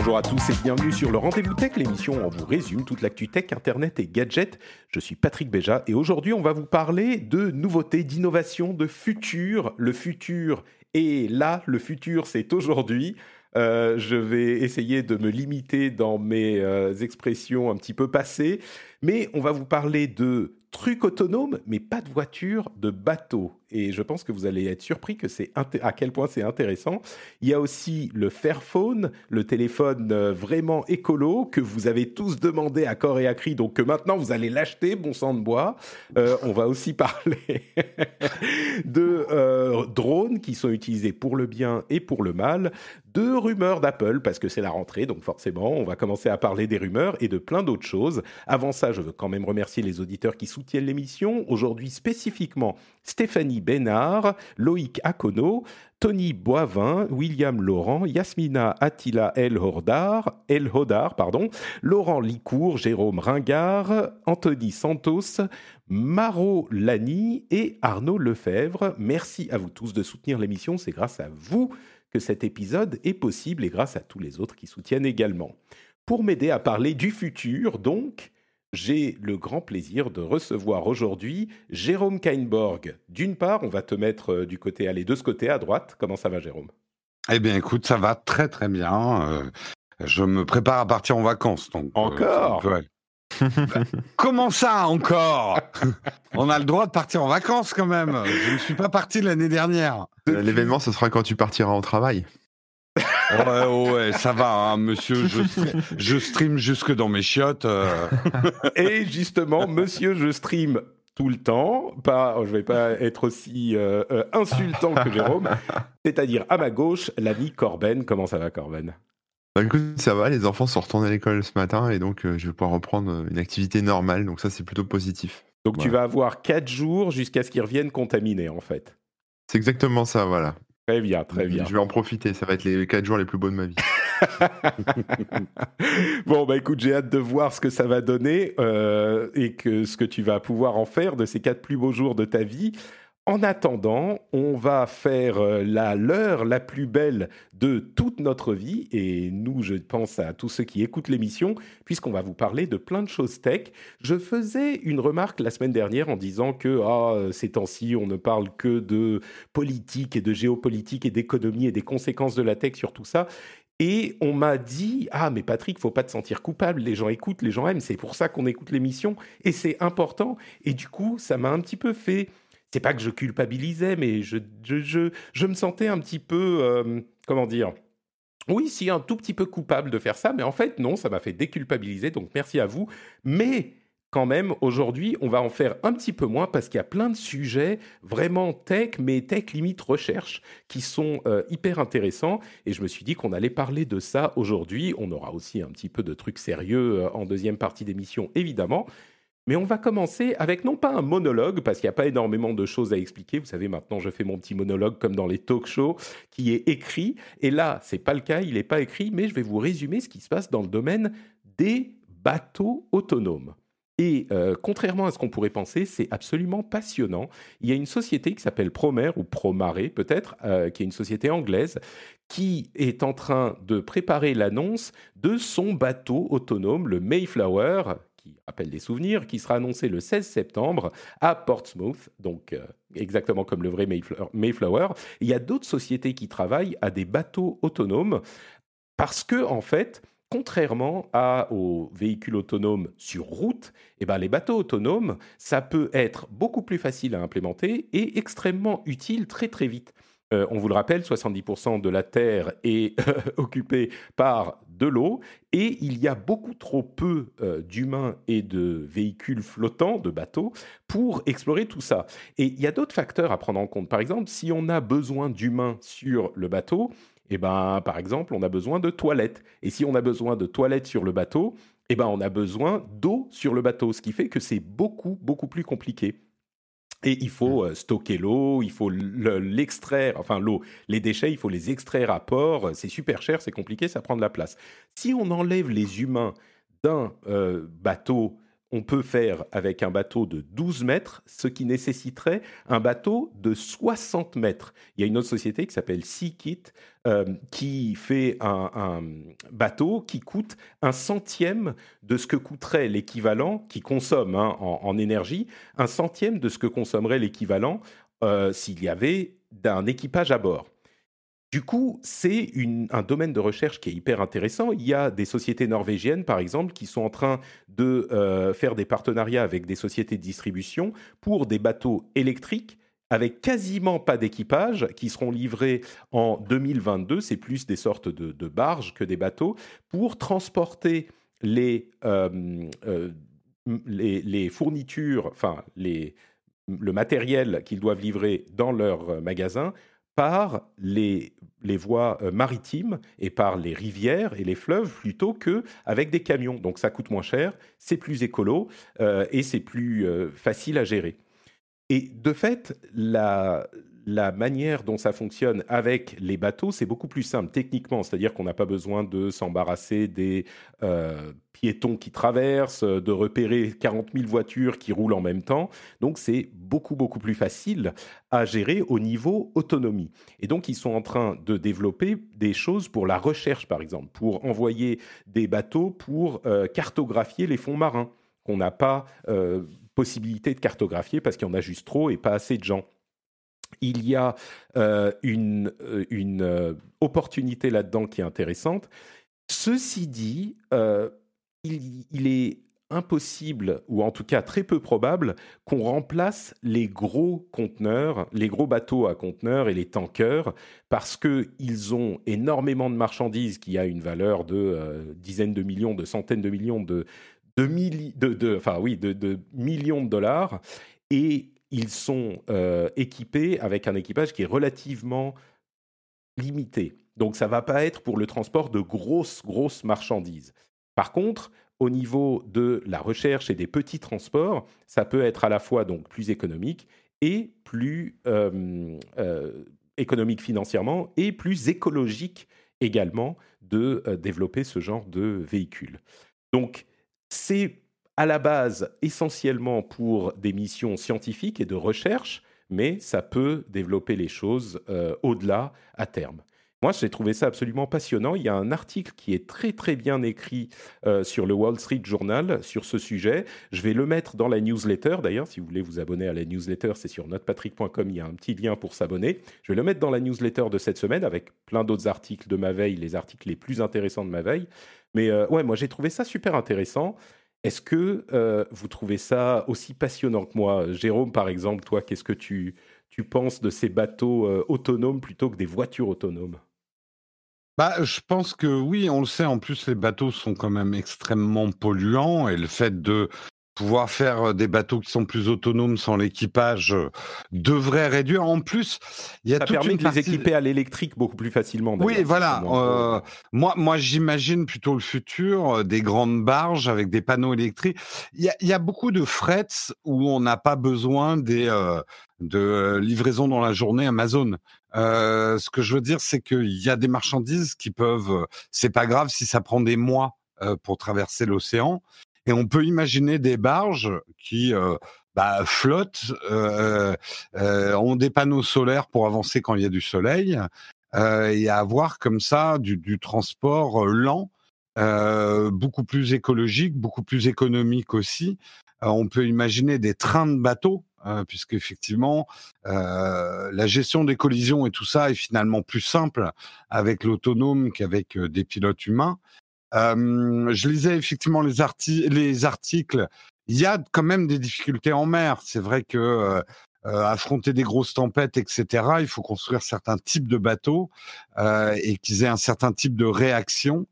Bonjour à tous et bienvenue sur le Rendez-vous Tech, l'émission où on vous résume toute l'actu tech, internet et gadgets. Je suis Patrick Béja et aujourd'hui on va vous parler de nouveautés, d'innovation, de futur. Le futur est là, le futur c'est aujourd'hui. Euh, je vais essayer de me limiter dans mes euh, expressions un petit peu passées, mais on va vous parler de trucs autonomes, mais pas de voitures, de bateaux. Et je pense que vous allez être surpris que c'est à quel point c'est intéressant. Il y a aussi le Fairphone, le téléphone euh, vraiment écolo que vous avez tous demandé à corps et à cri, donc que maintenant vous allez l'acheter, bon sang de bois. Euh, on va aussi parler de euh, drones qui sont utilisés pour le bien et pour le mal, de rumeurs d'Apple parce que c'est la rentrée, donc forcément on va commencer à parler des rumeurs et de plein d'autres choses. Avant ça, je veux quand même remercier les auditeurs qui soutiennent l'émission. Aujourd'hui spécifiquement Stéphanie Bénard, Loïc Akono, Tony Boivin, William Laurent, Yasmina Attila El Hodar, El Hodar pardon, Laurent Licourt, Jérôme Ringard, Anthony Santos, Maro Lani et Arnaud Lefebvre. Merci à vous tous de soutenir l'émission, c'est grâce à vous que cet épisode est possible et grâce à tous les autres qui soutiennent également. Pour m'aider à parler du futur, donc, j'ai le grand plaisir de recevoir aujourd'hui Jérôme Kainborg. D'une part, on va te mettre euh, du côté, aller de ce côté à droite. Comment ça va, Jérôme? Eh bien, écoute, ça va très très bien. Euh, je me prépare à partir en vacances. Donc, euh, Encore? bah, Comment ça encore? On a le droit de partir en vacances quand même. Je ne suis pas parti l'année dernière. L'événement, ce sera quand tu partiras au travail. Ouais, ouais, ça va, hein, monsieur. Je, je, stream jusque dans mes chiottes. euh. Et justement, monsieur, je stream tout le temps. Pas, je vais pas être aussi euh, euh, insultant que Jérôme. C'est-à-dire à ma gauche, l'ami Corben. Comment ça va, Corben? Bah, écoute, ça va, les enfants sont retournés à l'école ce matin et donc euh, je vais pouvoir reprendre une activité normale. Donc ça, c'est plutôt positif. Donc tu vas avoir 4 jours jusqu'à ce qu'ils reviennent contaminés, en fait. C'est exactement ça, voilà. Très bien, très bien. Je vais en profiter, ça va être les 4 jours les plus beaux de ma vie. bon, bah écoute, j'ai hâte de voir ce que ça va donner euh, et que ce que tu vas pouvoir en faire de ces quatre plus beaux jours de ta vie. En attendant, on va faire euh, la l'heure la plus belle de toute notre vie et nous, je pense à tous ceux qui écoutent l'émission, puisqu'on va vous parler de plein de choses tech. Je faisais une remarque la semaine dernière en disant que ah, ces temps-ci, on ne parle que de politique et de géopolitique et d'économie et des conséquences de la tech sur tout ça. Et on m'a dit ah mais Patrick, faut pas te sentir coupable. Les gens écoutent, les gens aiment. C'est pour ça qu'on écoute l'émission et c'est important. Et du coup, ça m'a un petit peu fait. C'est pas que je culpabilisais, mais je je, je, je me sentais un petit peu euh, comment dire. Oui, si un tout petit peu coupable de faire ça, mais en fait non, ça m'a fait déculpabiliser. Donc merci à vous. Mais quand même, aujourd'hui, on va en faire un petit peu moins parce qu'il y a plein de sujets vraiment tech, mais tech limite recherche, qui sont euh, hyper intéressants. Et je me suis dit qu'on allait parler de ça aujourd'hui. On aura aussi un petit peu de trucs sérieux euh, en deuxième partie d'émission, évidemment. Mais on va commencer avec non pas un monologue, parce qu'il n'y a pas énormément de choses à expliquer. Vous savez, maintenant, je fais mon petit monologue comme dans les talk shows, qui est écrit. Et là, c'est pas le cas, il n'est pas écrit, mais je vais vous résumer ce qui se passe dans le domaine des bateaux autonomes. Et euh, contrairement à ce qu'on pourrait penser, c'est absolument passionnant. Il y a une société qui s'appelle Promer, ou Promare peut-être, euh, qui est une société anglaise, qui est en train de préparer l'annonce de son bateau autonome, le Mayflower, qui rappelle des souvenirs, qui sera annoncé le 16 septembre à Portsmouth, donc euh, exactement comme le vrai Mayflower. Il y a d'autres sociétés qui travaillent à des bateaux autonomes parce que, en fait, contrairement aux véhicules autonomes sur route, eh ben, les bateaux autonomes, ça peut être beaucoup plus facile à implémenter et extrêmement utile très très vite. Euh, on vous le rappelle, 70% de la Terre est occupée par de l'eau et il y a beaucoup trop peu euh, d'humains et de véhicules flottants, de bateaux, pour explorer tout ça. Et il y a d'autres facteurs à prendre en compte. Par exemple, si on a besoin d'humains sur le bateau, eh ben, par exemple, on a besoin de toilettes. Et si on a besoin de toilettes sur le bateau, eh ben, on a besoin d'eau sur le bateau, ce qui fait que c'est beaucoup, beaucoup plus compliqué. Et il faut mmh. euh, stocker l'eau, il faut l'extraire, enfin l'eau, les déchets, il faut les extraire à port. C'est super cher, c'est compliqué, ça prend de la place. Si on enlève les humains d'un euh, bateau on peut faire avec un bateau de 12 mètres, ce qui nécessiterait un bateau de 60 mètres. Il y a une autre société qui s'appelle SeaKit euh, qui fait un, bateau qui coûte un centième de ce que coûterait l'équivalent, qui consomme hein, en, énergie, un centième de ce que consommerait l'équivalent euh, s'il y avait d'un équipage à bord. Du coup, c'est un domaine de recherche qui est hyper intéressant. Il y a des sociétés norvégiennes, par exemple, qui sont en train de euh, faire des partenariats avec des sociétés de distribution pour des bateaux électriques avec quasiment pas d'équipage, qui seront livrés en 2022. C'est plus des sortes de, barges que des bateaux, pour transporter les, euh, euh, fournitures, enfin le matériel qu'ils doivent livrer dans leur magasin par les, les voies euh, maritimes et par les rivières et les fleuves plutôt que avec des camions. Donc ça coûte moins cher, c'est plus écolo euh, et c'est plus euh, facile à gérer. Et de fait, la, la manière dont ça fonctionne avec les bateaux, c'est beaucoup plus simple techniquement, c'est-à-dire qu'on n'a pas besoin de s'embarrasser des euh, piétons qui traversent, de repérer 40 000 voitures qui roulent en même temps. Donc c'est beaucoup, beaucoup plus facile à gérer au niveau autonomie. Et donc ils sont en train de développer des choses pour la recherche, par exemple, pour envoyer des bateaux pour euh, cartographier les fonds marins qu'on n'a pas euh, possibilité de cartographier parce qu'il y en a juste trop et pas assez de gens il y a euh, une, euh, euh, opportunité là-dedans qui est intéressante. Ceci dit, il, est impossible, ou en tout cas très peu probable, qu'on remplace les gros conteneurs, les gros bateaux à conteneurs et les tankers, parce qu'ils ont énormément de marchandises qui a une valeur de dizaines de millions, de centaines de millions de, de, de millions de dollars. Et ils sont euh, équipés avec un équipage qui est relativement limité. Donc ça va pas être pour le transport de grosses, grosses marchandises. Par contre, au niveau de la recherche et des petits transports, ça peut être à la fois donc plus économique et plus euh, euh, économique financièrement et plus écologique également de développer ce genre de véhicule. Donc c'est à la base essentiellement pour des missions scientifiques et de recherche, mais ça peut développer les choses euh, au-delà à terme. Moi, j'ai trouvé ça absolument passionnant. Il y a un article qui est très très bien écrit euh, sur le Wall Street Journal sur ce sujet. Je vais le mettre dans la newsletter. D'ailleurs, si vous voulez vous abonner à la newsletter, c'est sur notrepatrick.com. Il y a un petit lien pour s'abonner. Je vais le mettre dans la newsletter de cette semaine avec plein d'autres articles de ma veille, les articles les plus intéressants de ma veille. Mais euh, ouais, moi j'ai trouvé ça super intéressant. Est-ce que euh, vous trouvez ça aussi passionnant que moi? Jérôme, par exemple, toi, qu'est-ce que tu, penses de ces bateaux euh, autonomes plutôt que des voitures autonomes? Bah, je pense que oui, on le sait. En plus, les bateaux sont quand même extrêmement polluants et le fait de pouvoir faire des bateaux qui sont plus autonomes sans l'équipage devrait réduire. En plus, il y a ça permet de les équiper à l'électrique beaucoup plus facilement. Oui, voilà. Euh, moi, moi, j'imagine plutôt le futur des grandes barges avec des panneaux électriques. Il y a, y a beaucoup de frets où on n'a pas besoin des euh, de livraisons dans la journée Amazon. Euh, ce que je veux dire, c'est qu'il y a des marchandises qui peuvent. C'est pas grave si ça prend des mois pour traverser l'océan. Et on peut imaginer des barges qui euh, bah, flottent, euh, euh, ont des panneaux solaires pour avancer quand il y a du soleil, et avoir comme ça du, transport lent, beaucoup plus écologique, beaucoup plus économique aussi. on peut imaginer des trains de bateaux puisque effectivement la gestion des collisions et tout ça est finalement plus simple avec l'autonome qu'avec des pilotes humains je lisais effectivement les, les articles. Il y a quand même des difficultés en mer. C'est vrai que affronter des grosses tempêtes, etc., il faut construire certains types de bateaux et qu'ils aient un certain type de réaction.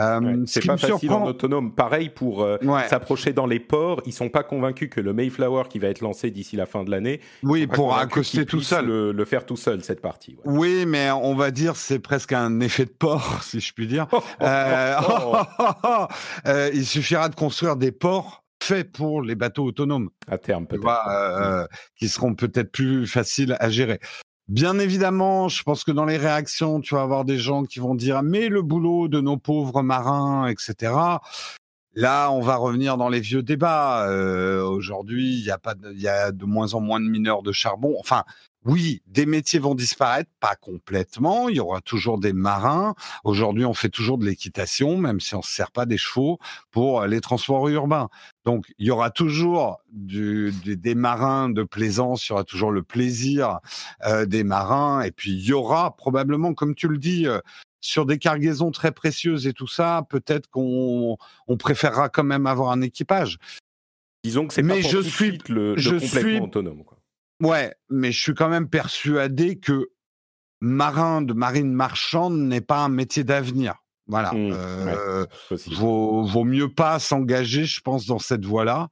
Euh, Ouais, c'est pas facile surprend- en autonome. Pareil pour euh, Ouais. s'approcher dans les ports. Ils sont pas convaincus que le Mayflower qui va être lancé d'ici la fin de l'année Oui, pour accoster tout seul. Le, le faire tout seul cette partie. Oui, mais on va dire c'est presque un effet de port, si je puis dire. Oh, Euh, oh, oh. euh, il suffira de construire des ports faits pour les bateaux autonomes, À terme peut-être. vois, qui seront peut-être plus faciles à gérer. Bien évidemment, je pense que dans les réactions, tu vas avoir des gens qui vont dire mais le boulot de nos pauvres marins, etc. Là, on va revenir dans les vieux débats. Euh, Aujourd'hui, il y a pas, il y a de moins en moins de mineurs de charbon. Enfin, oui, des métiers vont disparaître, pas complètement. Il y aura toujours des marins. Aujourd'hui, on fait toujours de l'équitation, même si on se sert pas des chevaux pour euh, les transports urbains. Donc, il y aura toujours du, du- des marins de plaisance. Il y aura toujours le plaisir euh, des marins. Et puis, il y aura probablement, comme tu le dis. euh, sur des cargaisons très précieuses et tout ça, peut-être qu'on on préférera quand même avoir un équipage. Disons que c'est Mais pas pour je tout suis- suite le, complètement suis- autonome. quoi. Ouais, mais je suis quand même persuadé que marin de marine marchande n'est pas un métier d'avenir. Voilà. Mmh, Euh, vaut, vaut mieux pas s'engager, je pense, dans cette voie-là.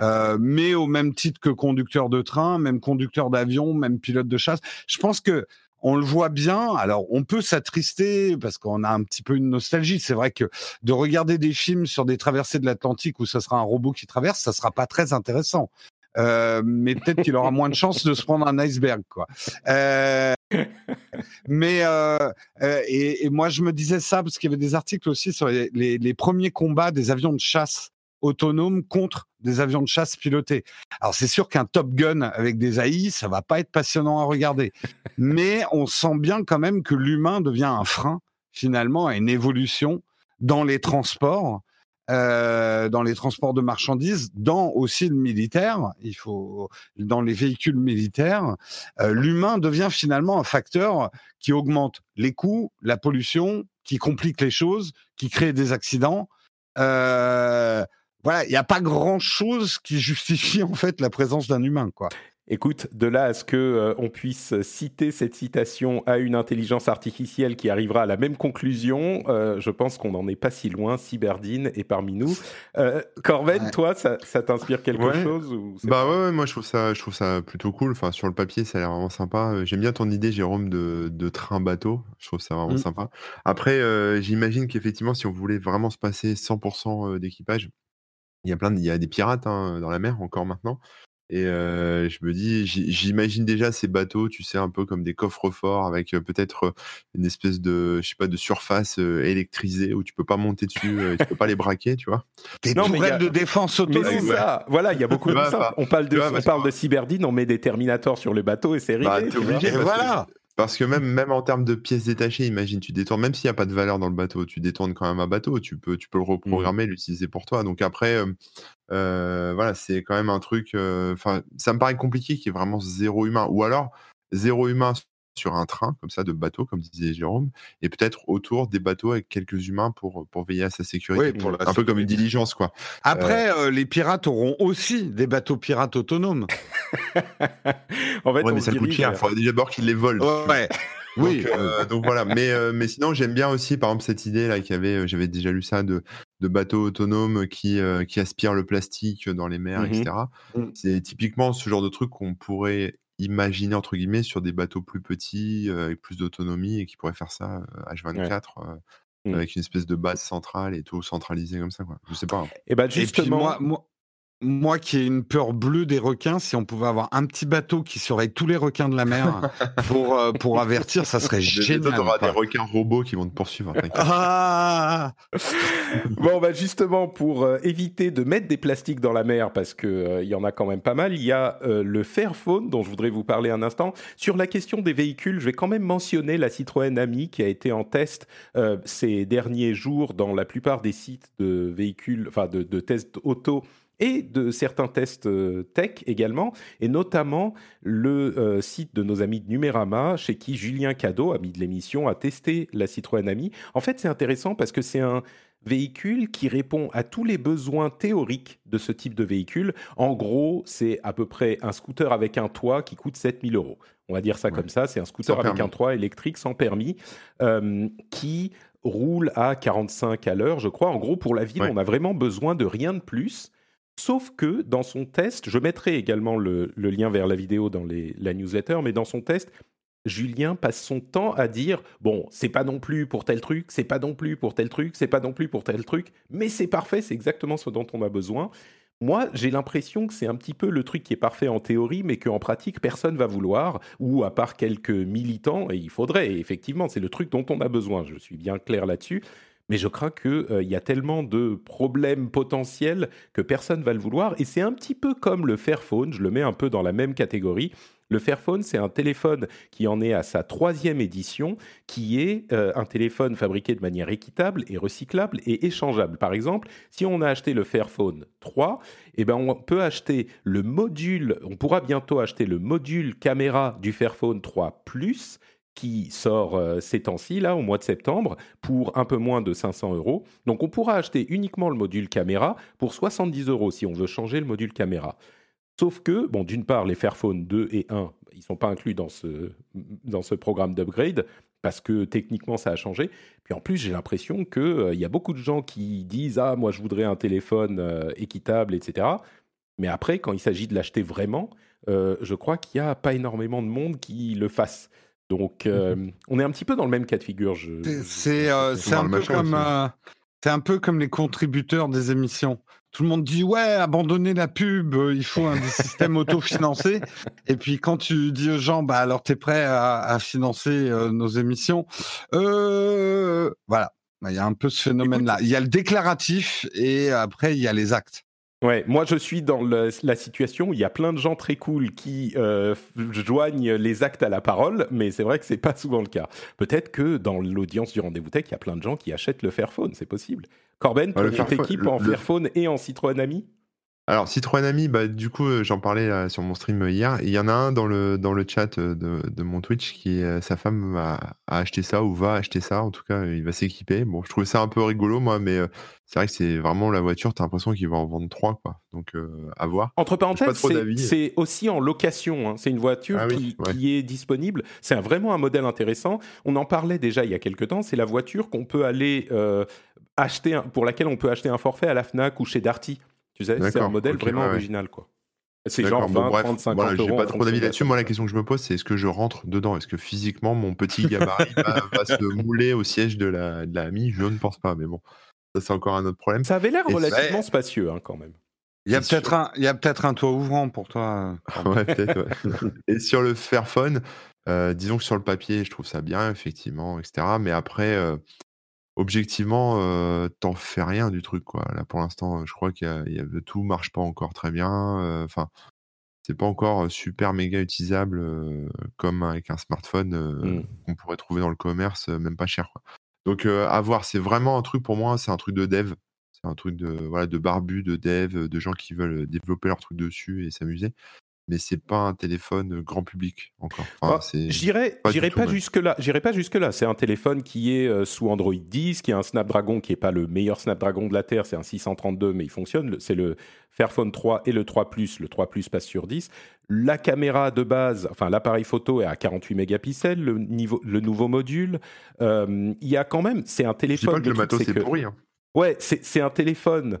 Euh, mais au même titre que conducteur de train, même conducteur d'avion, même pilote de chasse, je pense que on le voit bien. Alors, on peut s'attrister parce qu'on a un petit peu une nostalgie. C'est vrai que de regarder des films sur des traversées de l'Atlantique où ce sera un robot qui traverse, ça sera pas très intéressant. Euh, mais peut-être qu'il aura moins de chances de se prendre un iceberg, quoi. Euh, mais euh, et, moi, je me disais ça parce qu'il y avait des articles aussi sur les premiers combats des avions de chasse autonomes contre des avions de chasse pilotés. Alors c'est sûr qu'un Top Gun avec des AI, ça va pas être passionnant à regarder, mais on sent bien quand même que l'humain devient un frein finalement à une évolution dans les transports. Euh, dans les transports de marchandises, dans aussi le militaire, il faut dans les véhicules militaires, euh, l'humain devient finalement un facteur qui augmente les coûts, la pollution, qui complique les choses, qui crée des accidents. Euh, voilà, il n'y a pas grand chose qui justifie en fait la présence d'un humain, quoi. Écoute, de là à ce que euh, on puisse citer cette citation à une intelligence artificielle qui arrivera à la même conclusion, euh, je pense qu'on n'en est pas si loin. Cyberdine est parmi nous. Euh, Corben, Ouais. toi, ça, ça t'inspire quelque Ouais. chose ou Bah pas- ouais, ouais, moi je trouve ça, je trouve ça plutôt cool. Enfin, sur le papier, ça a l'air vraiment sympa. Euh, J'aime bien ton idée, Jérôme, de, de train-bateau. Je trouve ça vraiment Mm. sympa. Après, euh, j'imagine qu'effectivement, si on voulait vraiment se passer 100% d'équipage, il y a plein de, il y a des pirates hein, dans la mer encore maintenant. Et euh, je me dis, j'- j'imagine déjà ces bateaux, tu sais, un peu comme des coffres-forts avec peut-être une espèce de, je sais pas, de surface électrisée où tu peux pas monter dessus, tu peux pas les braquer, tu vois? Des Non, mais y a- de défense Mais autonome. c'est ça, voilà, il y a beaucoup de ça. On parle de, on parce parle que- de Cyberdine, on met des Terminators sur le bateau et c'est réglé. Bah, t'es obligé. Et parce que- voilà. Parce que même, même en termes de pièces détachées, imagine, tu détournes, même s'il n'y a pas de valeur dans le bateau, tu détournes quand même un bateau, tu peux, tu peux le reprogrammer, l'utiliser pour toi. Donc après, euh, euh, voilà, c'est quand même un truc. euh, Enfin, ça me paraît compliqué qu'il y ait vraiment zéro humain. Ou alors, zéro humain sur un train, comme ça, de bateau, comme disait Jérôme, et peut-être autour des bateaux avec quelques humains pour, pour veiller à sa sécurité. Oui, pour la un peu comme une diligence, quoi. Après, euh, les pirates auront aussi des bateaux pirates autonomes. en fait, Ouais, mais ça coûte cher. Il vers- faudrait déjà d'abord qu'ils les volent. Ouais. Oui. Donc, euh, donc voilà, mais, euh, mais sinon j'aime bien aussi par exemple cette idée là qu'il y avait, euh, j'avais déjà lu ça de, de bateaux autonomes qui, euh, qui aspirent le plastique dans les mers, etc. Mhm. C'est typiquement ce genre de truc qu'on pourrait imaginer entre guillemets sur des bateaux plus petits euh, avec plus d'autonomie et qui pourraient faire ça euh, H24 euh, Mhm. avec une espèce de base centrale et tout centralisé comme ça quoi. Je sais pas. hein. Et ben Et puis justement, moi, moi, moi qui ai une peur bleue des requins, si on pouvait avoir un petit bateau qui surveille tous les requins de la mer pour, euh, pour avertir, ça serait génial. Tu auras des requins robots qui vont te poursuivre. hein. Ah Bon, bah justement, pour euh, éviter de mettre des plastiques dans la mer, parce qu'il il y en a quand même pas mal, il y a euh, le Fairphone, dont je voudrais vous parler un instant. Sur la question des véhicules, je vais quand même mentionner la Citroën Ami, qui a été en test euh, ces derniers jours dans la plupart des sites de véhicules, enfin de, de tests auto et de certains tests euh, tech également, et notamment le euh, site de nos amis de Numérama, chez qui Julien Cadeau, ami de l'émission, a testé la Citroën Ami. En fait, c'est intéressant parce que c'est un véhicule qui répond à tous les besoins théoriques de ce type de véhicule. En gros, c'est à peu près un scooter avec un toit qui coûte 7000 euros. On va dire ça Ouais. comme ça, c'est un scooter Sans avec permis. un toit électrique sans permis euh, qui roule à 45 à l'heure, je crois. En gros, pour la ville, Ouais. on a vraiment besoin de rien de plus. Sauf que dans son test, je mettrai également le, lien vers la vidéo dans la newsletter, mais dans son test, Julien passe son temps à dire bon, c'est pas non plus pour tel truc, c'est pas non plus pour tel truc, c'est pas non plus pour tel truc, mais c'est parfait, c'est exactement ce dont on a besoin. Moi, j'ai l'impression que c'est un petit peu le truc qui est parfait en théorie, mais qu'en pratique, personne va vouloir, ou à part quelques militants, et il faudrait, effectivement, c'est le truc dont on a besoin, je suis bien clair là-dessus, mais je crains qu'il y a tellement de problèmes potentiels que personne va le vouloir, et c'est un petit peu comme le Fairphone, je le mets un peu dans la même catégorie. Le Fairphone, c'est un téléphone qui en est à sa troisième édition, qui est euh, un téléphone fabriqué de manière équitable et recyclable et échangeable. Par exemple, si on a acheté le Fairphone 3, eh ben on peut acheter le module, on pourra bientôt acheter le module caméra du Fairphone 3 Plus qui sort euh, ces temps-ci, là, au mois de septembre, pour un peu moins de 500 euros. Donc on pourra acheter uniquement le module caméra pour 70 euros si on veut changer le module caméra. Sauf que, bon, d'une part, les Fairphone 2 et 1, ils ne sont pas inclus dans ce, dans ce programme d'upgrade, parce que techniquement, ça a changé. Puis en plus, j'ai l'impression qu'il il y a beaucoup de gens qui disent Ah, moi, je voudrais un téléphone euh, équitable, etc. Mais après, quand il s'agit de l'acheter vraiment, euh, je crois qu'il n'y a pas énormément de monde qui le fasse. Donc, euh, on est un petit peu dans le même cas de figure. Je, C'est- euh, un, peu comme, aussi. euh, c'est un peu comme les contributeurs des émissions. Tout le monde dit ouais, abandonnez la pub, euh, il faut un des systèmes autofinancés. Et puis quand tu dis aux gens, bah alors t'es prêt à, à financer euh, nos émissions, euh, voilà. Bah, Il y a un peu ce phénomène-là. Il y a le déclaratif et après il y a les actes. Ouais, moi je suis dans le- la situation où il y a plein de gens très cool qui euh, joignent les actes à la parole, mais c'est vrai que c'est pas souvent le cas. Peut-être que dans l'audience du rendez-vous tech, il y a plein de gens qui achètent le Fairphone, c'est possible. Corben, Ah, le- en Fairphone et en Citroën Ami? Alors, Citroën Ami, bah, du coup, euh, j'en parlais là, sur mon stream hier. et Il y en a un dans le, dans le chat euh, de, de mon Twitch qui, euh, sa femme a, a acheté ça ou va acheter ça. En tout cas, euh, il va s'équiper. Bon, je trouvais ça un peu rigolo, moi, mais euh, c'est vrai que c'est vraiment la voiture. T'as l'impression qu'il va en vendre trois, quoi. Donc, euh, à voir. Entre parenthèses, c'est- aussi en location. hein. C'est une voiture Ah oui, qui, ouais. qui est disponible. C'est vraiment un modèle intéressant. On en parlait déjà il y a quelques temps. C'est la voiture qu'on peut aller euh, acheter, pour laquelle on peut acheter un forfait à la Fnac ou chez Darty. Tu sais, c'est un modèle vraiment ouais, original, quoi. C'est genre bon, 20, bref, 30, 50 voilà, euros. J'ai pas trop d'avis là-dessus. Moi, la question que je me pose, c'est est-ce que je rentre dedans? Est-ce que physiquement, mon petit gabarit va, va se mouler au siège de la, de la Ami Je ne pense pas, mais bon, ça, c'est encore un autre problème. Ça avait l'air relativement spacieux, hein, quand même. Il y a peut-être un, il y a peut-être un toit ouvrant pour toi. Ouais, peut-être, ouais. Et sur le Fairphone, euh, disons que sur le papier, je trouve ça bien, effectivement, etc. Mais après, euh, objectivement, euh, t'en fais rien du truc, quoi. Là, pour l'instant, je crois qu'il y a, il y a- tout marche pas encore très bien. euh, Enfin, c'est pas encore euh, super méga utilisable euh, comme avec un smartphone euh, Mm. qu'on pourrait trouver dans le commerce, même pas cher, quoi. Donc, à voir, c'est vraiment un truc pour moi, c'est un truc de dev. C'est un truc de, voilà, de barbu, de dev, de gens qui veulent développer leur truc dessus et s'amuser mais c'est pas un téléphone grand public encore. Enfin, Ah, J'irai, pas du j'irai pas jusque là. J'irai pas jusque là. C'est un téléphone qui est euh, sous Android 10, qui a un Snapdragon qui est pas le meilleur Snapdragon de la terre. C'est un 632, mais il fonctionne. C'est le Fairphone 3 et le 3 Plus. Le 3 Plus passe sur 10. La caméra de base, enfin l'appareil photo est à 48 mégapixels. Le niveau, le nouveau module. Euh, Il y a quand même. C'est un Je dis téléphone. pas que le matos c'est pourri. hein. Ouais, c'est c'est un téléphone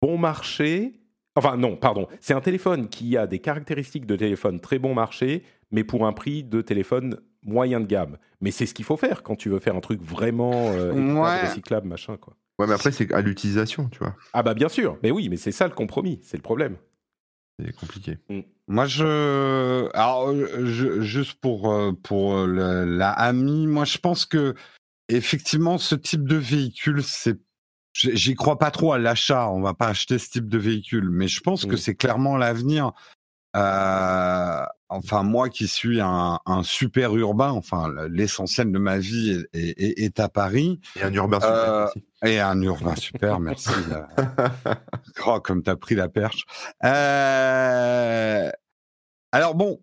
bon marché. Enfin, non, pardon. C'est un téléphone qui a des caractéristiques de téléphone très bon marché, mais pour un prix de téléphone moyen de gamme. Mais c'est ce qu'il faut faire quand tu veux faire un truc vraiment euh, Ouais. recyclable, machin, quoi. Ouais, mais après, c'est à l'utilisation, tu vois. Ah bah bien sûr, mais oui, mais c'est ça le compromis, c'est le problème. C'est compliqué. Moi, je. Alors, euh, je- juste pour, euh, pour le- la AMI, moi, je pense que, effectivement, ce type de véhicule, c'est. J'y crois pas trop à l'achat. On va pas acheter ce type de véhicule, mais je pense que Mm. c'est clairement l'avenir. Euh, enfin, moi qui suis un, un super urbain, enfin, l'essentiel de ma vie est, est- est- est à Paris. Et un urbain super Euh, aussi. Et un urbain super, merci. là. Oh, comme t'as pris la perche. Euh, Alors bon,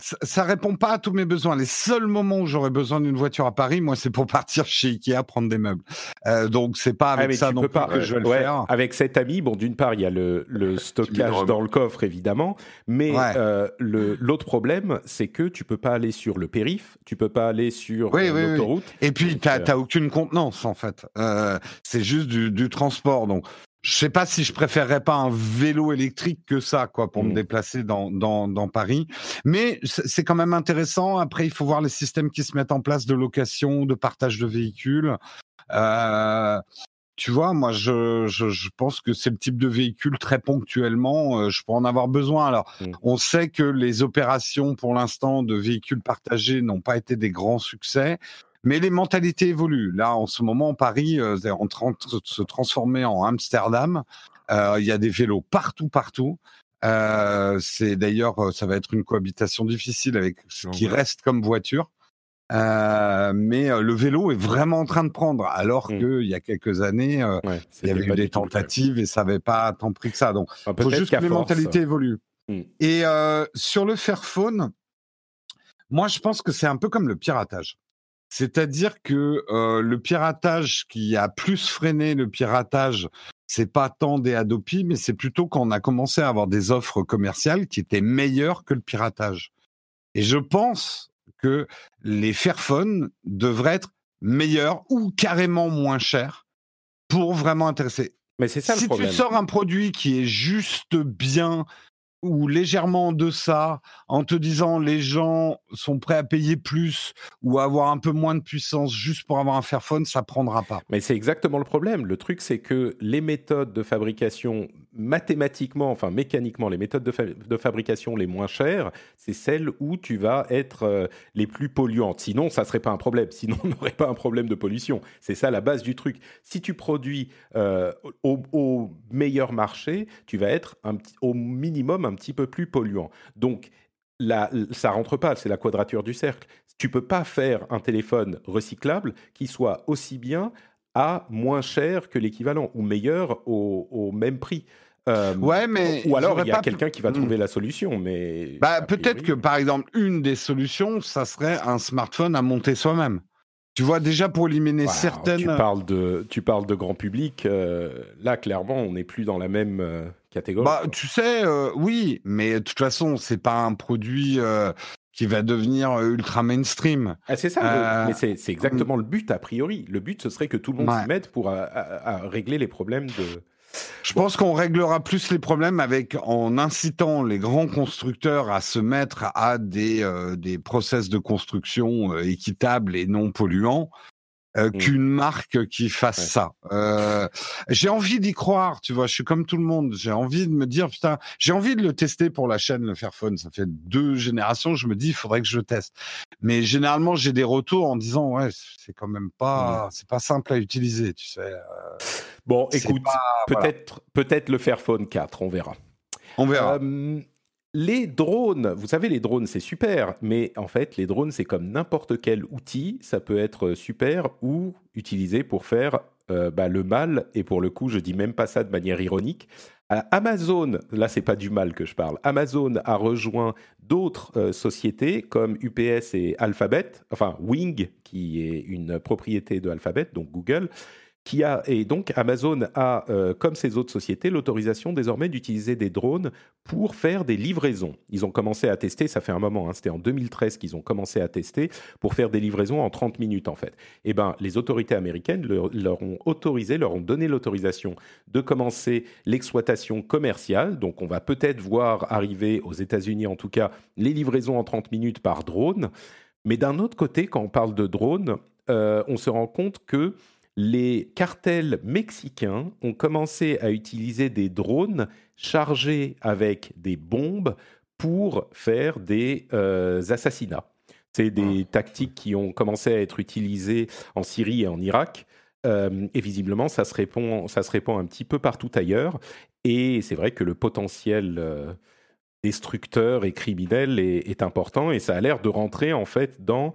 ça, ça répond pas à tous mes besoins. Les seuls moments où j'aurais besoin d'une voiture à Paris, moi, c'est pour partir chez Ikea prendre des meubles. Euh, donc c'est pas avec Ah, mais ça non plus pas, que je vais le ouais, faire. Avec cet ami, bon, d'une part, il y a le, le stockage dans le coffre, évidemment, mais Ouais. euh, l'autre problème, c'est que tu peux pas aller sur le périph', tu peux pas aller sur Oui, euh, oui. l'autoroute. Et puis, t'as euh, t'as aucune contenance, en fait. Euh, c'est juste du, du transport. Donc, je sais pas si je préférerais pas un vélo électrique que ça, quoi, pour me Mm. déplacer dans, dans, dans Paris. Mais c'est quand même intéressant. Après, il faut voir les systèmes qui se mettent en place de location, de partage de véhicules. Euh, tu vois, moi, je, je, je pense que c'est le type de véhicule très ponctuellement, euh, je peux en avoir besoin. Alors, Mm. on sait que les opérations, pour l'instant, de véhicules partagés n'ont pas été des grands succès. Mais les mentalités évoluent. Là, en ce moment, Paris euh, est en train de se transformer en Amsterdam. Euh, Il y a des vélos partout, partout. Euh, c'est d'ailleurs, ça va être une cohabitation difficile avec ce qui reste comme voiture. Euh, mais le vélo est vraiment en train de prendre, alors Mm. qu'il y a quelques années, euh, Ouais, il y avait eu des tentatives et ça n'avait pas tant pris que ça. Donc, il faut juste que les force, mentalités évoluent. Mm. Et sur le Fairphone, moi, je pense que c'est un peu comme le piratage. C'est-à-dire que euh, le piratage qui a plus freiné le piratage, c'est pas tant des Adopi, mais c'est plutôt qu'on a commencé à avoir des offres commerciales qui étaient meilleures que le piratage. Et je pense que les Fairphone devraient être meilleurs ou carrément moins chers pour vraiment intéresser. Mais c'est ça si le problème. tu sors un produit qui est juste bien ou légèrement en deçà, en te disant les gens sont prêts à payer plus ou à avoir un peu moins de puissance juste pour avoir un Fairphone, ça prendra pas. Mais c'est exactement le problème. Le truc, c'est que les méthodes de fabrication, mathématiquement, enfin mécaniquement, les méthodes de, fa- de fabrication les moins chères, c'est celles où tu vas être euh, les plus polluantes. Sinon, ça serait pas un problème. Sinon, on n'aurait pas un problème de pollution. C'est ça la base du truc. Si tu produis euh, au, meilleur marché, tu vas être au minimum un petit peu plus polluant. Donc, la, ça rentre pas, c'est la quadrature du cercle. Tu peux pas faire un téléphone recyclable qui soit aussi bien à moins cher que l'équivalent ou meilleur au, au même prix. Euh, Ouais, mais ou alors il y a pas- quelqu'un qui va Hmm. trouver la solution, mais Bah, peut-être que par exemple, une des solutions, ça serait un smartphone à monter soi-même. Tu vois, déjà pour éliminer Wow, certaines. Tu parles de, tu parles de grand public. euh, là, clairement, on n'est plus dans la même Bah, tu sais, euh, oui, mais de toute façon, c'est pas un produit euh, qui va devenir euh, ultra mainstream. Ah, c'est ça, euh, mais c'est exactement le but a priori. Le but, ce serait que tout le monde Ouais. s'y mette pour à- à- à régler les problèmes de. Je pense qu'on réglera plus les problèmes avec en incitant les grands constructeurs à se mettre à des euh, des process de construction euh, équitables et non polluants. Euh, Mm. qu'une marque qui fasse Ouais. ça. Euh, j'ai envie d'y croire, tu vois. Je suis comme tout le monde. J'ai envie de me dire, putain, j'ai envie de le tester pour la chaîne, le Fairphone. Ça fait deux générations. Je me dis, il faudrait que je le teste. Mais généralement, j'ai des retours en disant, ouais, c'est quand même pas, c'est pas simple à utiliser, tu sais. Euh, Bon, écoute, voilà. peut-être peut-être le Fairphone 4, on verra. On verra. Euh, les drones, vous savez, les drones, c'est super, mais en fait, les drones, c'est comme n'importe quel outil. Ça peut être super ou utilisé pour faire euh, bah, le mal. Et pour le coup, je dis même pas ça de manière ironique. Euh, Amazon, là, c'est pas du mal que je parle. Amazon a rejoint d'autres euh, sociétés comme UPS et Alphabet, enfin Wing, qui est une propriété de Alphabet, donc Google, et donc Amazon a, euh, comme ces autres sociétés, l'autorisation désormais d'utiliser des drones pour faire des livraisons. Ils ont commencé à tester, ça fait un moment, hein, c'était en 2013 qu'ils ont commencé à tester pour faire des livraisons en 30 minutes en fait. Et ben, les autorités américaines leur, ont autorisé, leur ont donné l'autorisation de commencer l'exploitation commerciale. Donc, on va peut-être voir arriver aux États-Unis, en tout cas, les livraisons en 30 minutes par drone. Mais d'un autre côté, quand on parle de drone, euh, on se rend compte que les cartels mexicains ont commencé à utiliser des drones chargés avec des bombes pour faire des euh, assassinats. C'est des tactiques qui ont commencé à être utilisées en Syrie et en Irak. Euh, et visiblement, ça se, répand, ça se répand un petit peu partout ailleurs. Et c'est vrai que le potentiel euh, destructeur et criminel est, est important. Et ça a l'air de rentrer en fait dans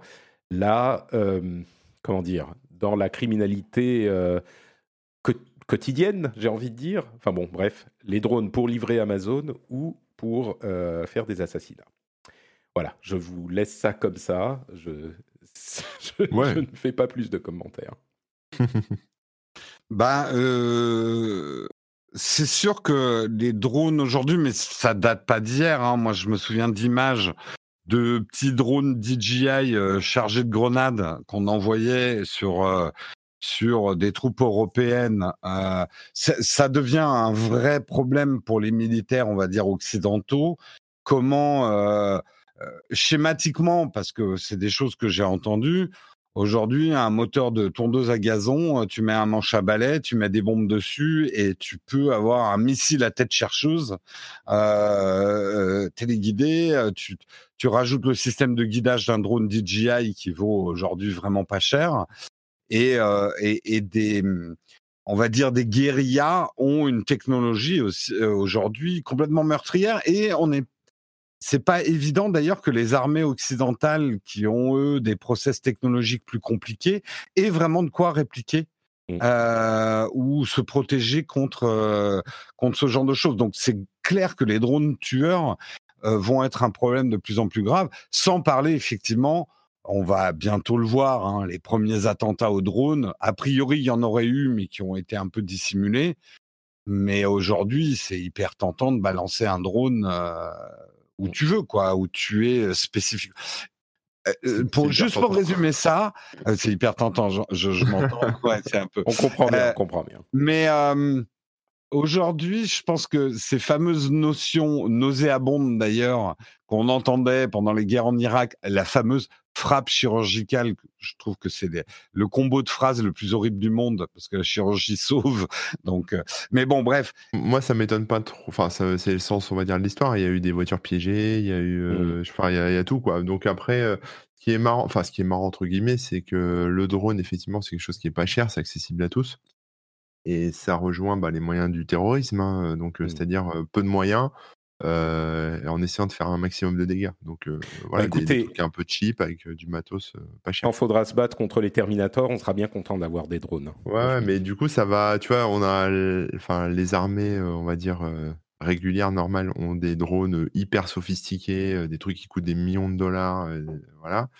la, euh, comment dire, dans la criminalité euh, co- quotidienne, j'ai envie de dire. Enfin bon, bref, les drones pour livrer Amazon ou pour euh, faire des assassinats. voilà, je vous laisse ça comme ça. Je, je, je ne fais pas plus de commentaires. bah, euh, c'est sûr que les drones aujourd'hui, mais ça date pas d'hier. Hein. Moi, je me souviens d'images de petits drones DJI euh, chargés de grenades qu'on envoyait sur euh, sur des troupes européennes. Euh, ça devient un vrai problème pour les militaires, on va dire occidentaux. Comment schématiquement, parce que c'est des choses que j'ai entendues, Aujourd'hui, un moteur de tondeuse à gazon, tu mets un manche à balai, tu mets des bombes dessus et tu peux avoir un missile à tête chercheuse téléguidé. Tu rajoutes le système de guidage d'un drone DJI qui vaut aujourd'hui vraiment pas cher. Et, euh, et, et, des, on va dire, des guérillas ont une technologie aujourd'hui complètement meurtrière et on est c'est pas évident d'ailleurs que les armées occidentales qui ont eux des process technologiques plus compliqués aient vraiment de quoi répliquer mmh. euh, ou se protéger contre euh, contre ce genre de choses. Donc c'est clair que les drones tueurs euh, vont être un problème de plus en plus grave. Sans parler effectivement, on va bientôt le voir, hein, les premiers attentats aux drones. A priori, il y en aurait eu, mais qui ont été un peu dissimulés. Mais aujourd'hui, c'est hyper tentant de balancer un drone où tu veux, quoi, où tu es spécifique. pour, juste pour résumer ça, c'est hyper tentant, je, je, m'entends. c'est un peu. On comprend bien, on comprend bien. Mais aujourd'hui, je pense que ces fameuses notions nauséabondes d'ailleurs qu'on entendait pendant les guerres en Irak, la fameuse frappe chirurgicale, je trouve que c'est le combo de phrases le plus horrible du monde parce que la chirurgie sauve. Donc, euh, mais bon, bref. Moi, ça m'étonne pas trop. Enfin, c'est le sens, on va dire, de l'histoire. Il y a eu des voitures piégées, il y a eu, euh, mmh. enfin, il y, a, tout quoi. Donc après. Euh, ce qui est marrant, enfin ce qui est marrant entre guillemets, c'est que le drone, effectivement, c'est quelque chose qui est pas cher, c'est accessible à tous. Et ça rejoint bah, les moyens du terrorisme, hein, donc mmh. c'est-à-dire peu de moyens, euh, en essayant de faire un maximum de dégâts. Donc euh, voilà, bah, des, trucs un peu cheap avec du matos pas cher. Quand faudra se battre contre les Terminators, on sera bien content d'avoir des drones. Hein. Ouais, mais du coup ça va, tu vois, on a, enfin les armées, on va dire régulières normales ont des drones hyper sophistiqués, des trucs qui coûtent des millions de dollars, voilà.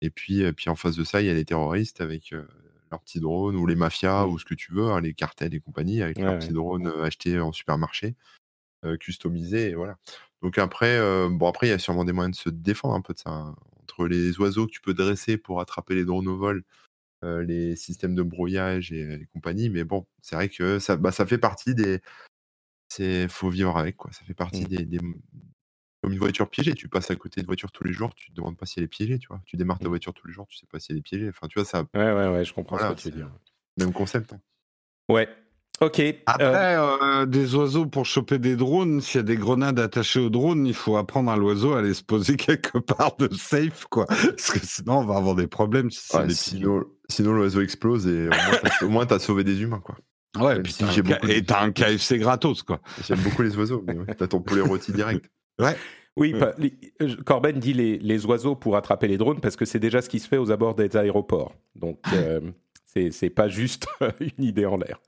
Et puis, puis en face de ça, il y a les terroristes avec leurs petits drones ou les mafias mmh. ou ce que tu veux, hein, les cartels et compagnie avec leurs petits drones achetés en supermarché customisé et voilà. Donc après, bon après il y a sûrement des moyens de se défendre un peu de ça, hein. Entre les oiseaux que tu peux dresser pour attraper les drones au vol, les systèmes de brouillage et compagnie, mais bon, c'est vrai que ça bah, ça fait partie des c'est faut vivre avec quoi, ça fait partie mmh. des comme une voiture piégée, tu passes à côté de voiture tous les jours, tu te demandes pas si elle est piégée, tu vois? Tu démarres ta mmh. voiture tous les jours, tu sais pas si elle est piégée, enfin tu vois ça Ouais, ouais, ouais, je comprends ce que tu veux dire. même concept, hein. Ouais. Ok. Après, euh, euh, des oiseaux pour choper des drones, s'il y a des grenades attachées aux drones, il faut apprendre à l'oiseau à aller se poser quelque part de safe, quoi. Parce que sinon, on va avoir des problèmes. sinon, sinon l'oiseau explose et au moins, t'as sauvé des humains, quoi. Ouais, et puis et t'as un KFC gratos, quoi. J'aime beaucoup les oiseaux, mais t'as ton poulet rôti direct. Ouais. Oui, euh, Corben dit les, les, oiseaux pour attraper les drones parce que c'est déjà ce qui se fait aux abords des aéroports. Donc, c'est pas juste une idée en l'air.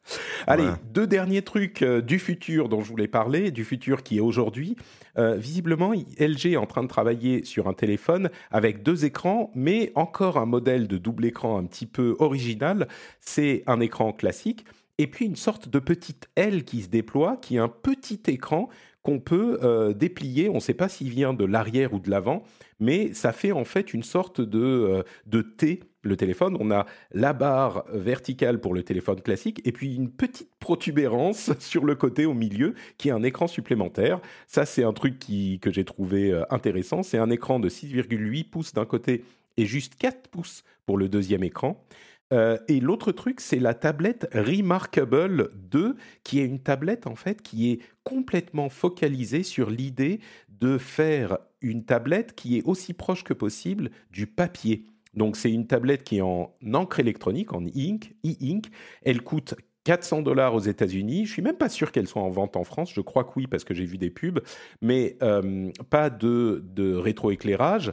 Allez, deux derniers trucs euh, du futur dont je voulais parler, du futur qui est aujourd'hui. Euh, visiblement, LG est en train de travailler sur un téléphone avec deux écrans, mais encore un modèle de double écran un petit peu original. C'est un écran classique et puis une sorte de petite aile qui se déploie, qui est un petit écran qu'on peut euh, déplier. On ne sait pas s'il vient de l'arrière ou de l'avant, mais ça fait en fait une sorte de, de T le téléphone, on a la barre verticale pour le téléphone classique et puis une petite protubérance sur le côté au milieu qui est un écran supplémentaire. Ça, c'est un truc que j'ai trouvé euh, intéressant. C'est un écran de 6,8 pouces d'un côté et juste 4 pouces pour le deuxième écran. Euh, et l'autre truc, c'est la tablette Remarkable 2, qui est une tablette en fait qui est complètement focalisée sur l'idée de faire une tablette qui est aussi proche que possible du papier. Donc c'est une tablette qui est en encre électronique, en e-ink. E Elle coûte 400 dollars aux États-Unis. Je suis même pas sûr qu'elle soit en vente en France. Je crois que oui parce que j'ai vu des pubs, mais euh, pas de rétroéclairage.